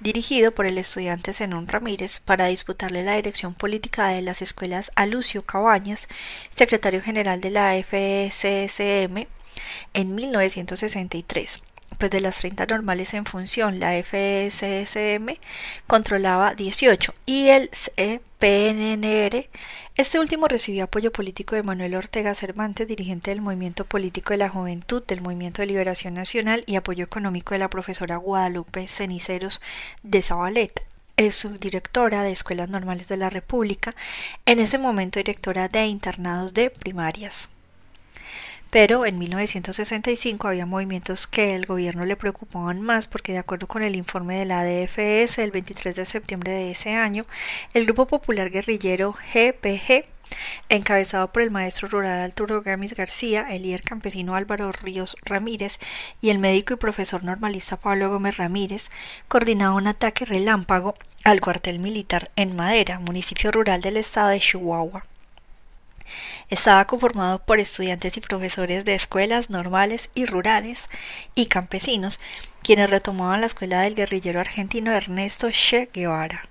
dirigido por el estudiante Zenón Ramírez para disputarle la dirección política de las escuelas a Lucio Cabañas, secretario general de la FSSM, en 1963 pues de las 30 normales en función, la FSSM controlaba 18 y el PNR, este último recibió apoyo político de Manuel Ortega Cervantes, dirigente del Movimiento Político de la Juventud del Movimiento de Liberación Nacional y apoyo económico de la profesora Guadalupe Ceniceros de Zabaleta es subdirectora de Escuelas Normales de la República, en ese momento directora de internados de primarias. Pero en 1965 había movimientos que el gobierno le preocupaban más porque de acuerdo con el informe de la DFS del 23 de septiembre de ese año, el Grupo Popular Guerrillero GPG encabezado por el maestro rural Arturo Gamis García, el líder campesino Álvaro Ríos Ramírez y el médico y profesor normalista Pablo Gómez Ramírez, coordinaba un ataque relámpago al cuartel militar en Madera, municipio rural del estado de Chihuahua. Estaba conformado por estudiantes y profesores de escuelas normales y rurales y campesinos, quienes retomaban la escuela del guerrillero argentino Ernesto Che Guevara.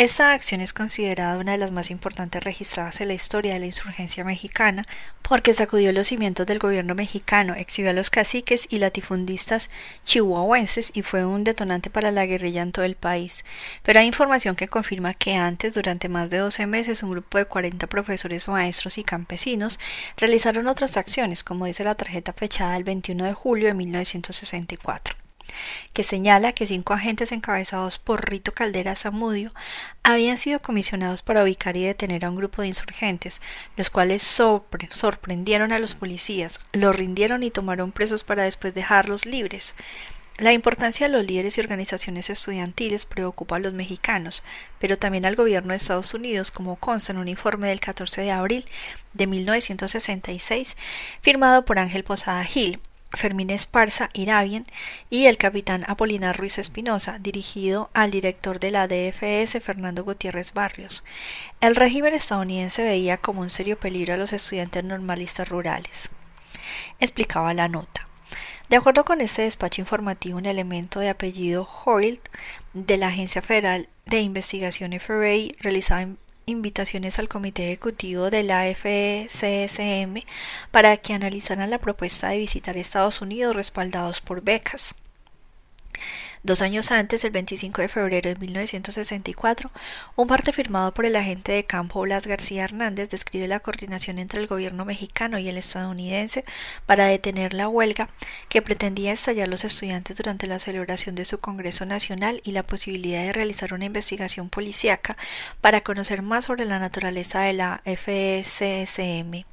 Esta acción es considerada una de las más importantes registradas en la historia de la insurgencia mexicana porque sacudió los cimientos del gobierno mexicano, exhibió a los caciques y latifundistas chihuahuenses y fue un detonante para la guerrilla en todo el país. Pero hay información que confirma que antes, durante más de 12 meses, un grupo de 40 profesores, maestros y campesinos realizaron otras acciones, como dice la tarjeta fechada el 21 de julio de 1964 que señala que cinco agentes encabezados por Rito Caldera Zamudio habían sido comisionados para ubicar y detener a un grupo de insurgentes, los cuales sorprendieron a los policías, los rindieron y tomaron presos para después dejarlos libres. La importancia de los líderes y organizaciones estudiantiles preocupa a los mexicanos, pero también al gobierno de Estados Unidos, como consta en un informe del 14 de abril de 1966, firmado por Ángel Posada Gil, Fermín Esparza Irabien y el capitán Apolinar Ruiz Espinosa, dirigido al director de la DFS Fernando Gutiérrez Barrios. El régimen estadounidense veía como un serio peligro a los estudiantes normalistas rurales. Explicaba la nota. De acuerdo con este despacho informativo, un elemento de apellido Hoyle de la Agencia Federal de Investigación FBI realizaba invitaciones al comité ejecutivo de la FCSM para que analizaran la propuesta de visitar Estados Unidos respaldados por becas. Dos años antes, el 25 de febrero de 1964, un parte firmado por el agente de campo Blas García Hernández describe la coordinación entre el gobierno mexicano y el estadounidense para detener la huelga que pretendía estallar los estudiantes durante la celebración de su Congreso Nacional y la posibilidad de realizar una investigación policíaca para conocer más sobre la naturaleza de la FSSM.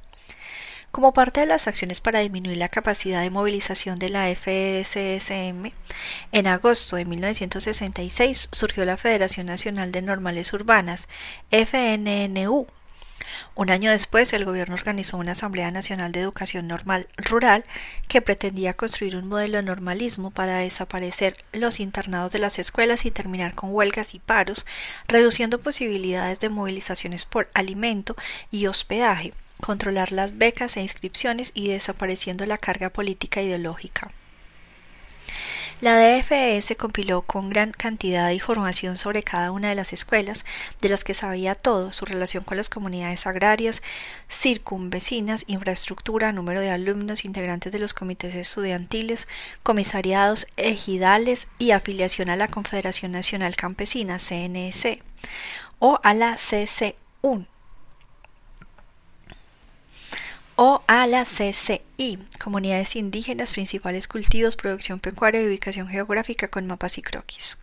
Como parte de las acciones para disminuir la capacidad de movilización de la FSSM, en agosto de 1966 surgió la Federación Nacional de Normales Urbanas, FNNU. Un año después, el gobierno organizó una Asamblea Nacional de Educación Normal Rural que pretendía construir un modelo de normalismo para desaparecer los internados de las escuelas y terminar con huelgas y paros, reduciendo posibilidades de movilizaciones por alimento y hospedaje controlar las becas e inscripciones y desapareciendo la carga política ideológica. La DFS compiló con gran cantidad de información sobre cada una de las escuelas, de las que sabía todo, su relación con las comunidades agrarias, circunvecinas, infraestructura, número de alumnos, integrantes de los comités estudiantiles, comisariados, ejidales y afiliación a la Confederación Nacional Campesina, CNC, o a la CC1 o a la CCI, Comunidades Indígenas, Principales Cultivos, Producción Pecuaria y Ubicación Geográfica con mapas y croquis.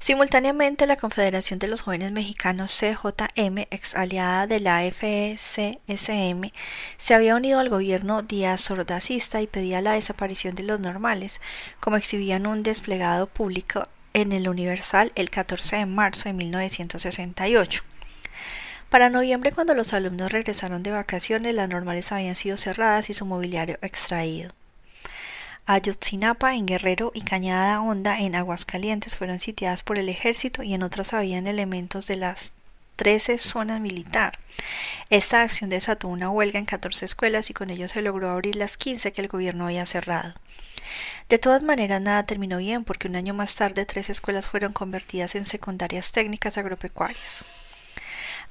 Simultáneamente, la Confederación de los Jóvenes Mexicanos CJM, ex aliada de la FCSM, se había unido al gobierno diazordacista y pedía la desaparición de los normales, como exhibían un desplegado público en el Universal el 14 de marzo de 1968. Para noviembre, cuando los alumnos regresaron de vacaciones, las normales habían sido cerradas y su mobiliario extraído. Ayotzinapa en Guerrero y Cañada Honda en Aguascalientes fueron sitiadas por el ejército y en otras habían elementos de las 13 zonas militar. Esta acción desató una huelga en 14 escuelas y con ello se logró abrir las 15 que el gobierno había cerrado. De todas maneras, nada terminó bien porque un año más tarde tres escuelas fueron convertidas en secundarias técnicas agropecuarias.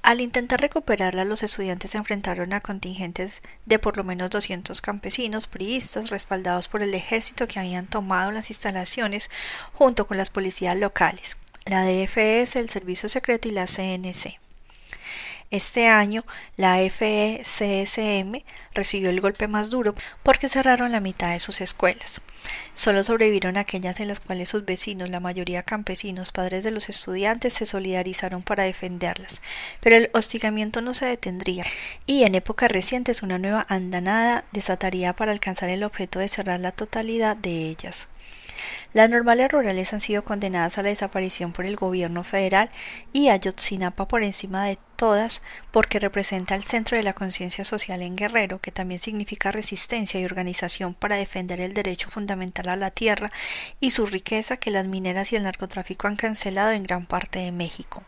Al intentar recuperarla, los estudiantes se enfrentaron a contingentes de por lo menos 200 campesinos priistas respaldados por el ejército que habían tomado las instalaciones junto con las policías locales, la DFS, el Servicio Secreto y la CNC. Este año, la FECSM recibió el golpe más duro porque cerraron la mitad de sus escuelas. Solo sobrevivieron aquellas en las cuales sus vecinos, la mayoría campesinos, padres de los estudiantes, se solidarizaron para defenderlas. Pero el hostigamiento no se detendría, y en épocas recientes una nueva andanada desataría para alcanzar el objeto de cerrar la totalidad de ellas. Las normales rurales han sido condenadas a la desaparición por el gobierno federal y Ayotzinapa por encima de todas porque representa el centro de la conciencia social en Guerrero, que también significa resistencia y organización para defender el derecho fundamental a la tierra y su riqueza que las mineras y el narcotráfico han cancelado en gran parte de México.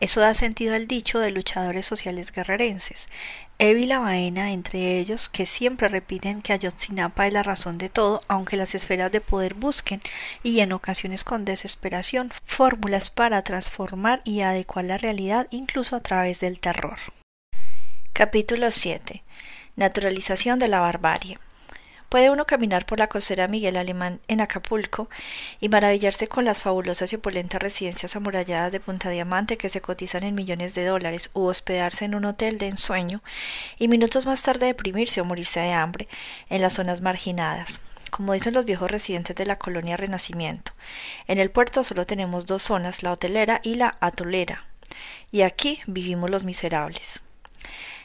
Eso da sentido al dicho de luchadores sociales guerrerenses, Evi la Baena entre ellos, que siempre repiten que Ayotzinapa es la razón de todo, aunque las esferas de poder busquen, y en ocasiones con desesperación, fórmulas para transformar y adecuar la realidad incluso a través del terror. Capítulo 7. Naturalización de la barbarie. Puede uno caminar por la costera Miguel Alemán en Acapulco y maravillarse con las fabulosas y opulentas residencias amuralladas de Punta Diamante que se cotizan en millones de dólares, u hospedarse en un hotel de ensueño y minutos más tarde deprimirse o morirse de hambre en las zonas marginadas como dicen los viejos residentes de la colonia Renacimiento. En el puerto solo tenemos dos zonas, la hotelera y la atolera, y aquí vivimos los miserables.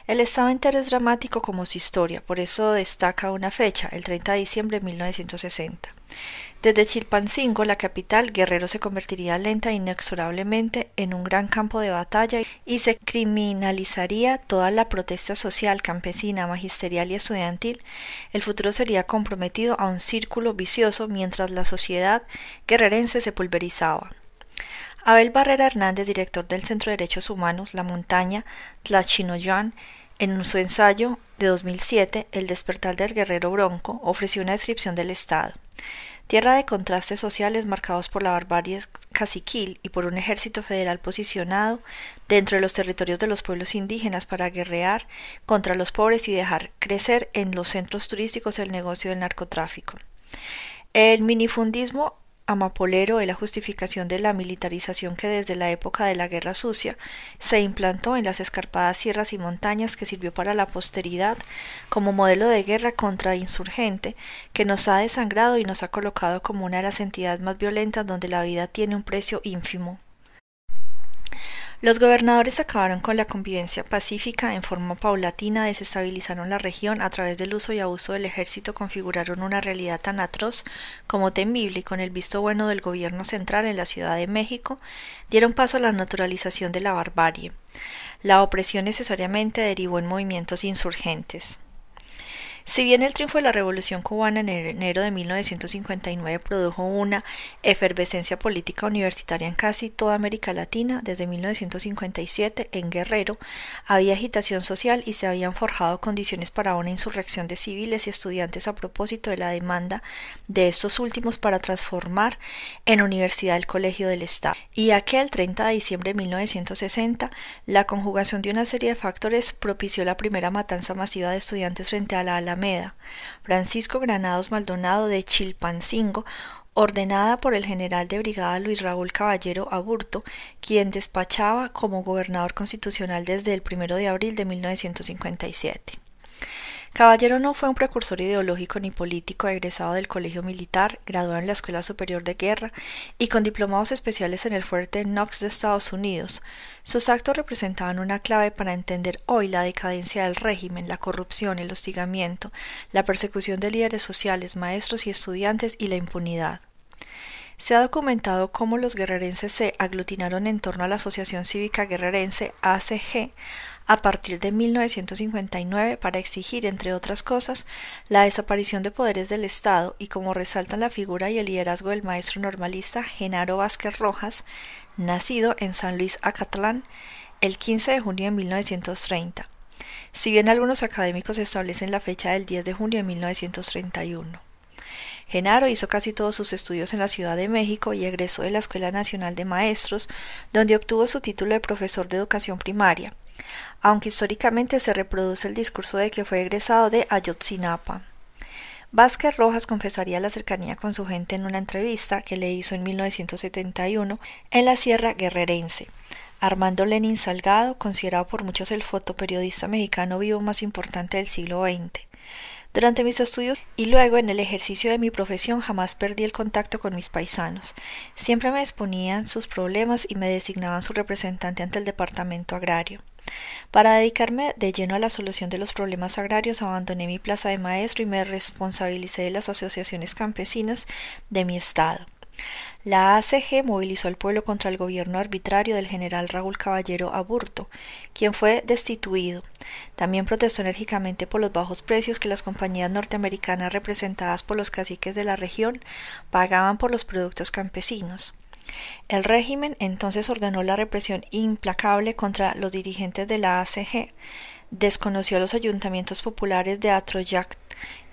El estado entero es dramático como su historia, por eso destaca una fecha, el 30 de diciembre de 1960. Desde Chilpancingo, la capital, Guerrero se convertiría lenta e inexorablemente en un gran campo de batalla y se criminalizaría toda la protesta social, campesina, magisterial y estudiantil. El futuro sería comprometido a un círculo vicioso mientras la sociedad guerrerense se pulverizaba. Abel Barrera Hernández, director del Centro de Derechos Humanos La Montaña, Tlachinoyan, en su ensayo de 2007, El despertar del guerrero bronco, ofreció una descripción del Estado. Tierra de contrastes sociales marcados por la barbarie caciquil y por un ejército federal posicionado dentro de los territorios de los pueblos indígenas para guerrear contra los pobres y dejar crecer en los centros turísticos el negocio del narcotráfico. El minifundismo amapolero es la justificación de la militarización que desde la época de la Guerra Sucia se implantó en las escarpadas sierras y montañas que sirvió para la posteridad como modelo de guerra contra insurgente que nos ha desangrado y nos ha colocado como una de las entidades más violentas donde la vida tiene un precio ínfimo. Los gobernadores acabaron con la convivencia pacífica en forma paulatina, desestabilizaron la región a través del uso y abuso del ejército, configuraron una realidad tan atroz como temible y con el visto bueno del gobierno central en la Ciudad de México, dieron paso a la naturalización de la barbarie. La opresión necesariamente derivó en movimientos insurgentes. Si bien el triunfo de la Revolución cubana en enero de 1959 produjo una efervescencia política universitaria en casi toda América Latina, desde 1957 en Guerrero había agitación social y se habían forjado condiciones para una insurrección de civiles y estudiantes a propósito de la demanda de estos últimos para transformar en universidad el Colegio del Estado. Y aquel 30 de diciembre de 1960, la conjugación de una serie de factores propició la primera matanza masiva de estudiantes frente a la Francisco Granados Maldonado de Chilpancingo, ordenada por el general de brigada Luis Raúl Caballero Aburto, quien despachaba como gobernador constitucional desde el 1 de abril de 1957. Caballero no fue un precursor ideológico ni político egresado del Colegio Militar, graduado en la Escuela Superior de Guerra y con diplomados especiales en el fuerte Knox de Estados Unidos. Sus actos representaban una clave para entender hoy la decadencia del régimen, la corrupción, el hostigamiento, la persecución de líderes sociales, maestros y estudiantes y la impunidad. Se ha documentado cómo los guerrerenses se aglutinaron en torno a la Asociación Cívica Guerrerense ACG a partir de 1959 para exigir, entre otras cosas, la desaparición de poderes del Estado y como resaltan la figura y el liderazgo del maestro normalista Genaro Vázquez Rojas, nacido en San Luis Acatlán el 15 de junio de 1930, si bien algunos académicos establecen la fecha del 10 de junio de 1931. Genaro hizo casi todos sus estudios en la Ciudad de México y egresó de la Escuela Nacional de Maestros, donde obtuvo su título de profesor de educación primaria, aunque históricamente se reproduce el discurso de que fue egresado de Ayotzinapa. Vázquez Rojas confesaría la cercanía con su gente en una entrevista que le hizo en 1971 en la Sierra Guerrerense. Armando Lenin Salgado, considerado por muchos el fotoperiodista mexicano vivo más importante del siglo XX. Durante mis estudios y luego en el ejercicio de mi profesión jamás perdí el contacto con mis paisanos. Siempre me exponían sus problemas y me designaban su representante ante el departamento agrario. Para dedicarme de lleno a la solución de los problemas agrarios, abandoné mi plaza de maestro y me responsabilicé de las asociaciones campesinas de mi estado. La ACG movilizó al pueblo contra el gobierno arbitrario del general Raúl Caballero Aburto, quien fue destituido. También protestó enérgicamente por los bajos precios que las compañías norteamericanas representadas por los caciques de la región pagaban por los productos campesinos. El régimen entonces ordenó la represión implacable contra los dirigentes de la ACG, desconoció los ayuntamientos populares de Atroyac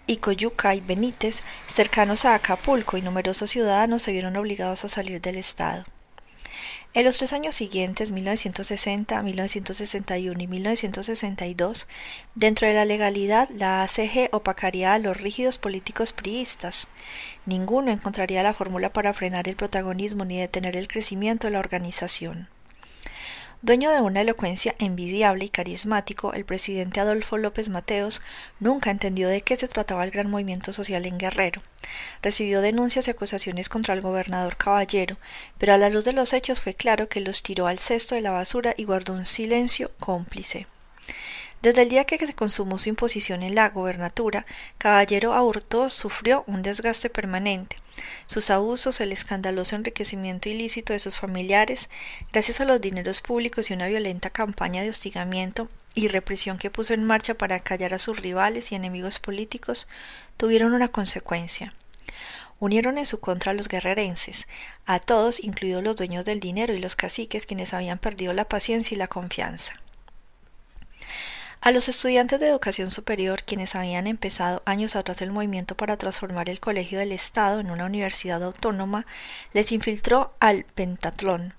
y Coyuca y Benítez, cercanos a Acapulco, y numerosos ciudadanos se vieron obligados a salir del Estado. En los tres años siguientes, 1960, 1961 y 1962, dentro de la legalidad, la ACG opacaría a los rígidos políticos priistas. Ninguno encontraría la fórmula para frenar el protagonismo ni detener el crecimiento de la organización. Dueño de una elocuencia envidiable y carismático, el presidente Adolfo López Mateos nunca entendió de qué se trataba el gran movimiento social en Guerrero. Recibió denuncias y acusaciones contra el gobernador Caballero, pero a la luz de los hechos fue claro que los tiró al cesto de la basura y guardó un silencio cómplice. Desde el día que se consumó su imposición en la gobernatura, Caballero Aburto sufrió un desgaste permanente. Sus abusos, el escandaloso enriquecimiento ilícito de sus familiares, gracias a los dineros públicos y una violenta campaña de hostigamiento y represión que puso en marcha para callar a sus rivales y enemigos políticos, tuvieron una consecuencia. Unieron en su contra a los guerrerenses, a todos, incluidos los dueños del dinero y los caciques, quienes habían perdido la paciencia y la confianza. A los estudiantes de educación superior, quienes habían empezado años atrás el movimiento para transformar el Colegio del Estado en una universidad autónoma, les infiltró al Pentatlón,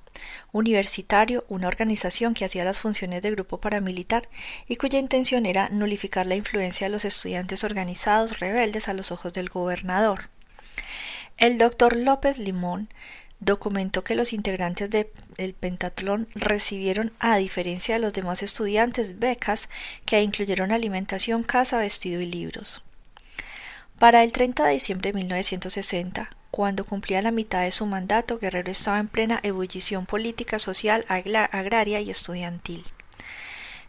universitario, una organización que hacía las funciones de grupo paramilitar y cuya intención era nulificar la influencia de los estudiantes organizados rebeldes a los ojos del gobernador. El doctor López Limón documentó que los integrantes del pentatlón recibieron, a diferencia de los demás estudiantes, becas que incluyeron alimentación, casa, vestido y libros. Para el 30 de diciembre de 1960, cuando cumplía la mitad de su mandato, Guerrero estaba en plena ebullición política, social, agraria y estudiantil.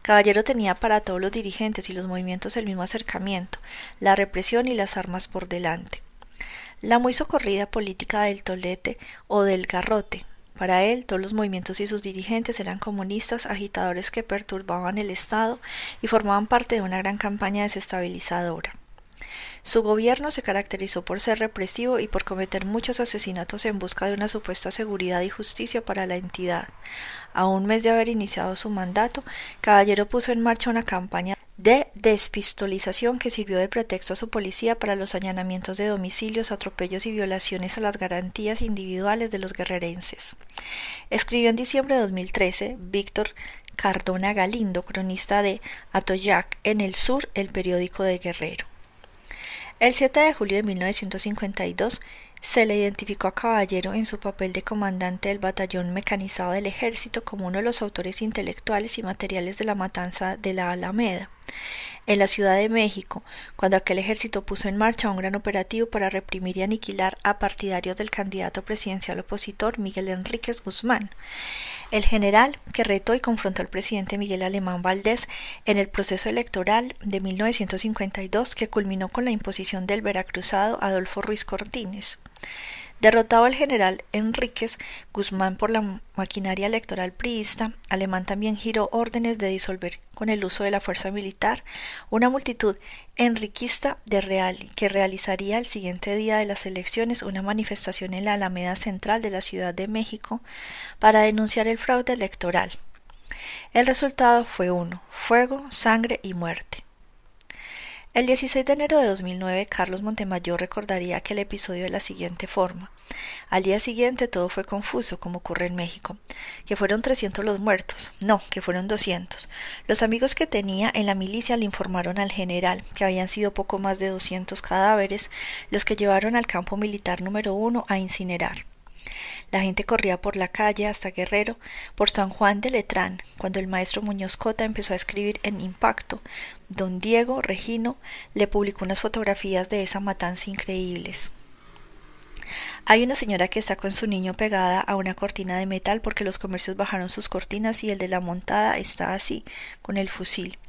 Caballero tenía para todos los dirigentes y los movimientos el mismo acercamiento, la represión y las armas por delante la muy socorrida política del tolete o del garrote. Para él, todos los movimientos y sus dirigentes eran comunistas, agitadores que perturbaban el Estado y formaban parte de una gran campaña desestabilizadora. Su gobierno se caracterizó por ser represivo y por cometer muchos asesinatos en busca de una supuesta seguridad y justicia para la entidad. A un mes de haber iniciado su mandato, Caballero puso en marcha una campaña de despistolización que sirvió de pretexto a su policía para los allanamientos de domicilios, atropellos y violaciones a las garantías individuales de los guerrerenses. Escribió en diciembre de 2013 Víctor Cardona Galindo, cronista de Atoyac en el sur, el periódico de Guerrero. El 7 de julio de 1952 se le identificó a Caballero en su papel de comandante del batallón mecanizado del ejército como uno de los autores intelectuales y materiales de la matanza de la Alameda en la Ciudad de México, cuando aquel ejército puso en marcha un gran operativo para reprimir y aniquilar a partidarios del candidato presidencial opositor Miguel Enríquez Guzmán. El general que retó y confrontó al presidente Miguel Alemán Valdés en el proceso electoral de 1952 que culminó con la imposición del veracruzado Adolfo Ruiz Cortines. Derrotado el general Enríquez Guzmán por la maquinaria electoral priista, Alemán también giró órdenes de disolver con el uso de la fuerza militar una multitud enriquista de real que realizaría el siguiente día de las elecciones una manifestación en la Alameda Central de la Ciudad de México para denunciar el fraude electoral. El resultado fue uno, fuego, sangre y muerte. El 16 de enero de 2009, Carlos Montemayor recordaría aquel episodio de la siguiente forma. Al día siguiente todo fue confuso, como ocurre en México. Que fueron 300 los muertos. No, que fueron 200. Los amigos que tenía en la milicia le informaron al general que habían sido poco más de 200 cadáveres los que llevaron al campo militar número uno a incinerar. La gente corría por la calle hasta Guerrero, por San Juan de Letrán, cuando el maestro Muñoz Cota empezó a escribir en Impacto. Don Diego Regino le publicó unas fotografías de esa matanza increíbles. Hay una señora que está con su niño pegada a una cortina de metal porque los comercios bajaron sus cortinas y el de la montada está así, con el fusil.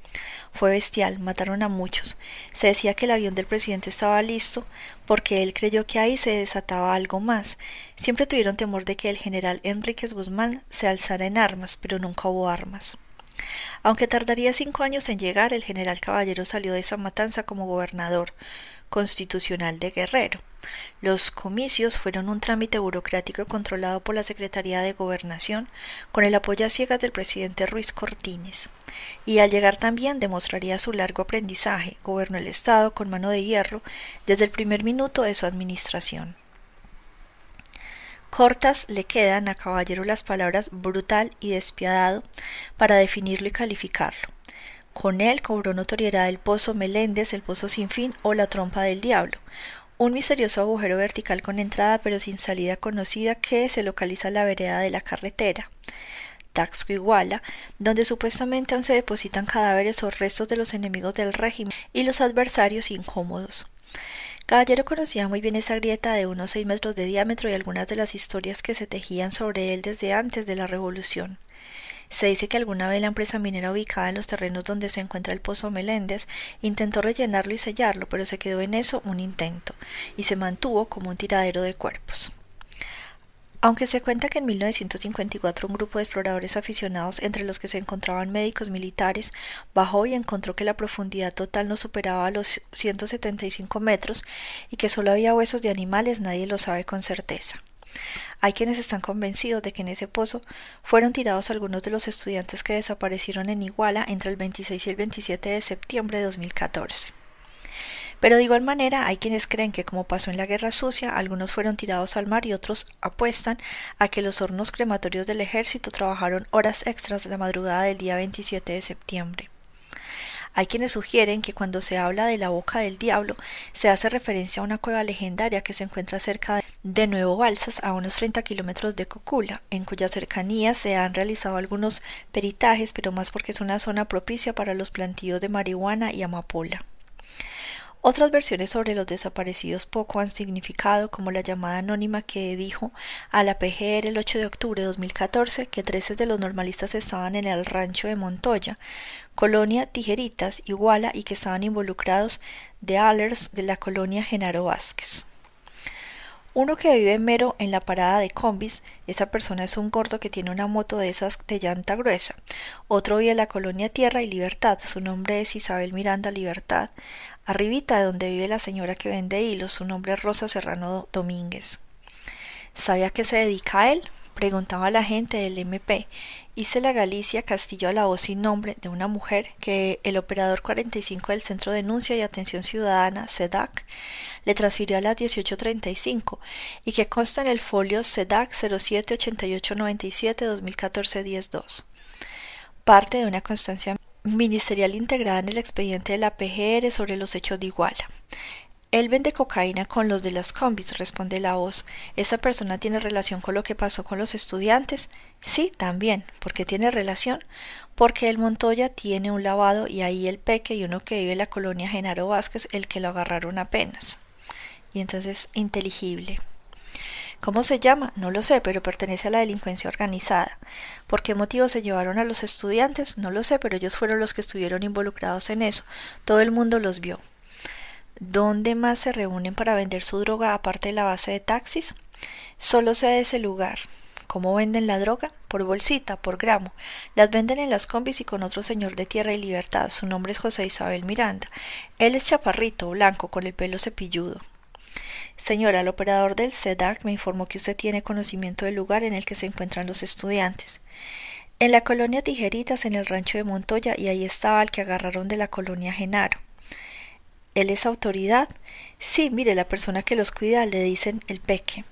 Fue bestial, mataron a muchos. Se decía que el avión del presidente estaba listo porque él creyó que ahí se desataba algo más. Siempre tuvieron temor de que el general Enríquez Guzmán se alzara en armas, pero nunca hubo armas. Aunque tardaría cinco años en llegar, el general Caballero salió de esa matanza como gobernador, constitucional de Guerrero. Los comicios fueron un trámite burocrático controlado por la Secretaría de Gobernación con el apoyo a ciegas del presidente Ruiz Cortines. Y al llegar también demostraría su largo aprendizaje, gobernó el Estado con mano de hierro desde el primer minuto de su administración. Cortas le quedan a Caballero las palabras brutal y despiadado para definirlo y calificarlo. Con él cobró notoriedad el pozo Meléndez, el pozo sin fin o la trompa del diablo, un misterioso agujero vertical con entrada pero sin salida conocida que se localiza en la vereda de la carretera. Taxco Iguala, donde supuestamente aún se depositan cadáveres o restos de los enemigos del régimen y los adversarios incómodos. Caballero conocía muy bien esa grieta de unos seis metros de diámetro y algunas de las historias que se tejían sobre él desde antes de la revolución. Se dice que alguna vez la empresa minera ubicada en los terrenos donde se encuentra el Pozo Meléndez intentó rellenarlo y sellarlo, pero se quedó en eso un intento, y se mantuvo como un tiradero de cuerpos. Aunque se cuenta que en 1954 un grupo de exploradores aficionados, entre los que se encontraban médicos militares, bajó y encontró que la profundidad total no superaba los 175 metros y que solo había huesos de animales, nadie lo sabe con certeza. Hay quienes están convencidos de que en ese pozo fueron tirados algunos de los estudiantes que desaparecieron en Iguala entre el 26 y el 27 de septiembre de 2014. Pero de igual manera hay quienes creen que como pasó en la Guerra Sucia, algunos fueron tirados al mar y otros apuestan a que los hornos crematorios del ejército trabajaron horas extras la madrugada del día 27 de septiembre. Hay quienes sugieren que cuando se habla de la boca del diablo se hace referencia a una cueva legendaria que se encuentra cerca de Nuevo Balsas, a unos 30 kilómetros de Cocula, en cuya cercanía se han realizado algunos peritajes, pero más porque es una zona propicia para los plantíos de marihuana y amapola. Otras versiones sobre los desaparecidos poco han significado, como la llamada anónima que dijo a la PGR el 8 de octubre de 2014 que 13 de los normalistas estaban en el rancho de Montoya, colonia Tijeritas, Iguala, y que estaban involucrados de Allers de la colonia Genaro Vázquez. Uno que vive mero en la parada de combis, esa persona es un gordo que tiene una moto de esas de llanta gruesa. Otro vive en la colonia Tierra y Libertad, su nombre es Isabel Miranda Libertad. Arribita de donde vive la señora que vende hilos, su nombre es Rosa Serrano Domínguez. ¿Sabe a qué se dedica él? Preguntaba la gente del MP. Hice la Galicia Castillo a la voz sin nombre de una mujer que el operador 45 del Centro de Denuncia y Atención Ciudadana, SEDAC, le transfirió a las 18.35 y que consta en el folio SEDAC 078897-2014-102. Parte de una constancia ministerial integrada en el expediente de la PGR sobre los hechos de Iguala. Él vende cocaína con los de las combis, responde la voz. ¿Esa persona tiene relación con lo que pasó con los estudiantes? Sí, también. ¿Por qué tiene relación? Porque el Montoya tiene un lavado y ahí el Peque y uno que vive en la colonia Genaro Vázquez, el que lo agarraron apenas. Y entonces, inteligible. ¿Cómo se llama? No lo sé, pero pertenece a la delincuencia organizada. ¿Por qué motivo se llevaron a los estudiantes? No lo sé, pero ellos fueron los que estuvieron involucrados en eso. Todo el mundo los vio. ¿Dónde más se reúnen para vender su droga aparte de la base de taxis? Solo sé de ese lugar. ¿Cómo venden la droga? Por bolsita, por gramo. Las venden en las combis y con otro señor de tierra y libertad. Su nombre es José Isabel Miranda. Él es chaparrito, blanco, con el pelo cepilludo. Señora, el operador del CEDAC me informó que usted tiene conocimiento del lugar en el que se encuentran los estudiantes. En la colonia Tijeritas, en el rancho de Montoya, y ahí estaba el que agarraron de la colonia Genaro. ¿Él es autoridad? Sí, mire, la persona que los cuida le dicen el peque.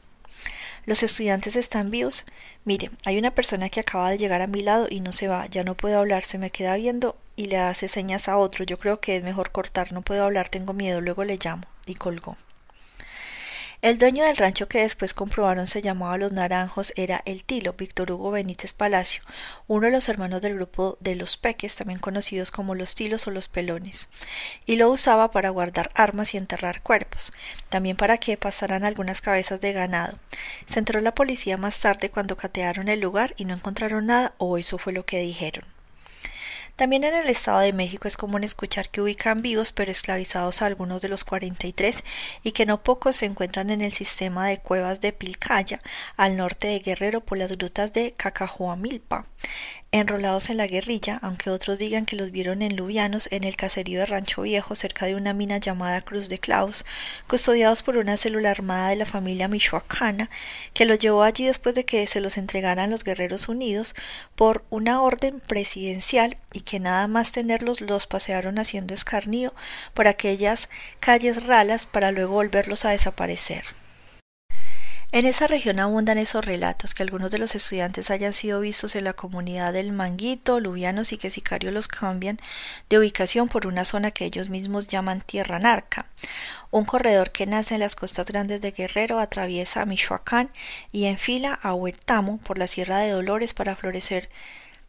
Los estudiantes están vivos. Mire, hay una persona que acaba de llegar a mi lado y no se va, ya no puedo hablar, se me queda viendo y le hace señas a otro. Yo creo que es mejor cortar, no puedo hablar, tengo miedo, luego le llamo. Y colgó. El dueño del rancho que después comprobaron se llamaba Los Naranjos era el Tilo, Víctor Hugo Benítez Palacio, uno de los hermanos del grupo de los Peques, también conocidos como los Tilos o los Pelones, y lo usaba para guardar armas y enterrar cuerpos, también para que pasaran algunas cabezas de ganado. Se entró la policía más tarde cuando catearon el lugar y no encontraron nada, o eso fue lo que dijeron. También en el Estado de México es común escuchar que ubican vivos pero esclavizados a algunos de los 43 y que no pocos se encuentran en el sistema de cuevas de Pilcaya, al norte de Guerrero por las grutas de Cacahuamilpa. Enrolados en la guerrilla, aunque otros digan que los vieron en Lubianos en el caserío de Rancho Viejo cerca de una mina llamada Cruz de Claus, custodiados por una célula armada de la familia michoacana, que los llevó allí después de que se los entregaran los Guerreros Unidos por una orden presidencial y que nada más tenerlos los pasearon haciendo escarnio por aquellas calles ralas para luego volverlos a desaparecer. En esa región abundan esos relatos, que algunos de los estudiantes hayan sido vistos en la comunidad del Manguito, Lubianos y que sicarios los cambian de ubicación por una zona que ellos mismos llaman Tierra Narca, un corredor que nace en las costas grandes de Guerrero, atraviesa Michoacán y enfila a Huetamo por la Sierra de Dolores para florecer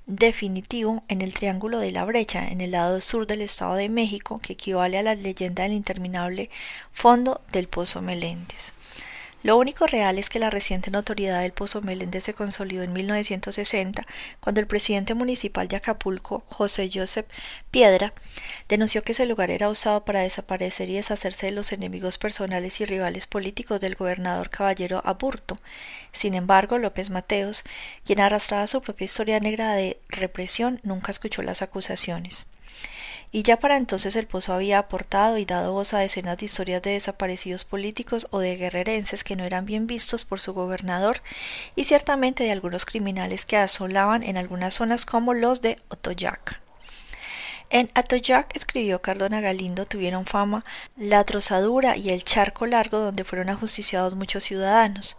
definitivo en el Triángulo de la Brecha, en el lado sur del Estado de México, que equivale a la leyenda del interminable fondo del Pozo Meléndez. Lo único real es que la reciente notoriedad del Pozo Meléndez se consolidó en 1960, cuando el presidente municipal de Acapulco, José Joseph Piedra, denunció que ese lugar era usado para desaparecer y deshacerse de los enemigos personales y rivales políticos del gobernador caballero Aburto. Sin embargo, López Mateos, quien arrastraba su propia historia negra de represión, nunca escuchó las acusaciones y ya para entonces el Pozo había aportado y dado voz a decenas de historias de desaparecidos políticos o de guerrerenses que no eran bien vistos por su gobernador y ciertamente de algunos criminales que asolaban en algunas zonas como los de Otoyac. En Atoyac, escribió Cardona Galindo, tuvieron fama la trozadura y el charco largo donde fueron ajusticiados muchos ciudadanos.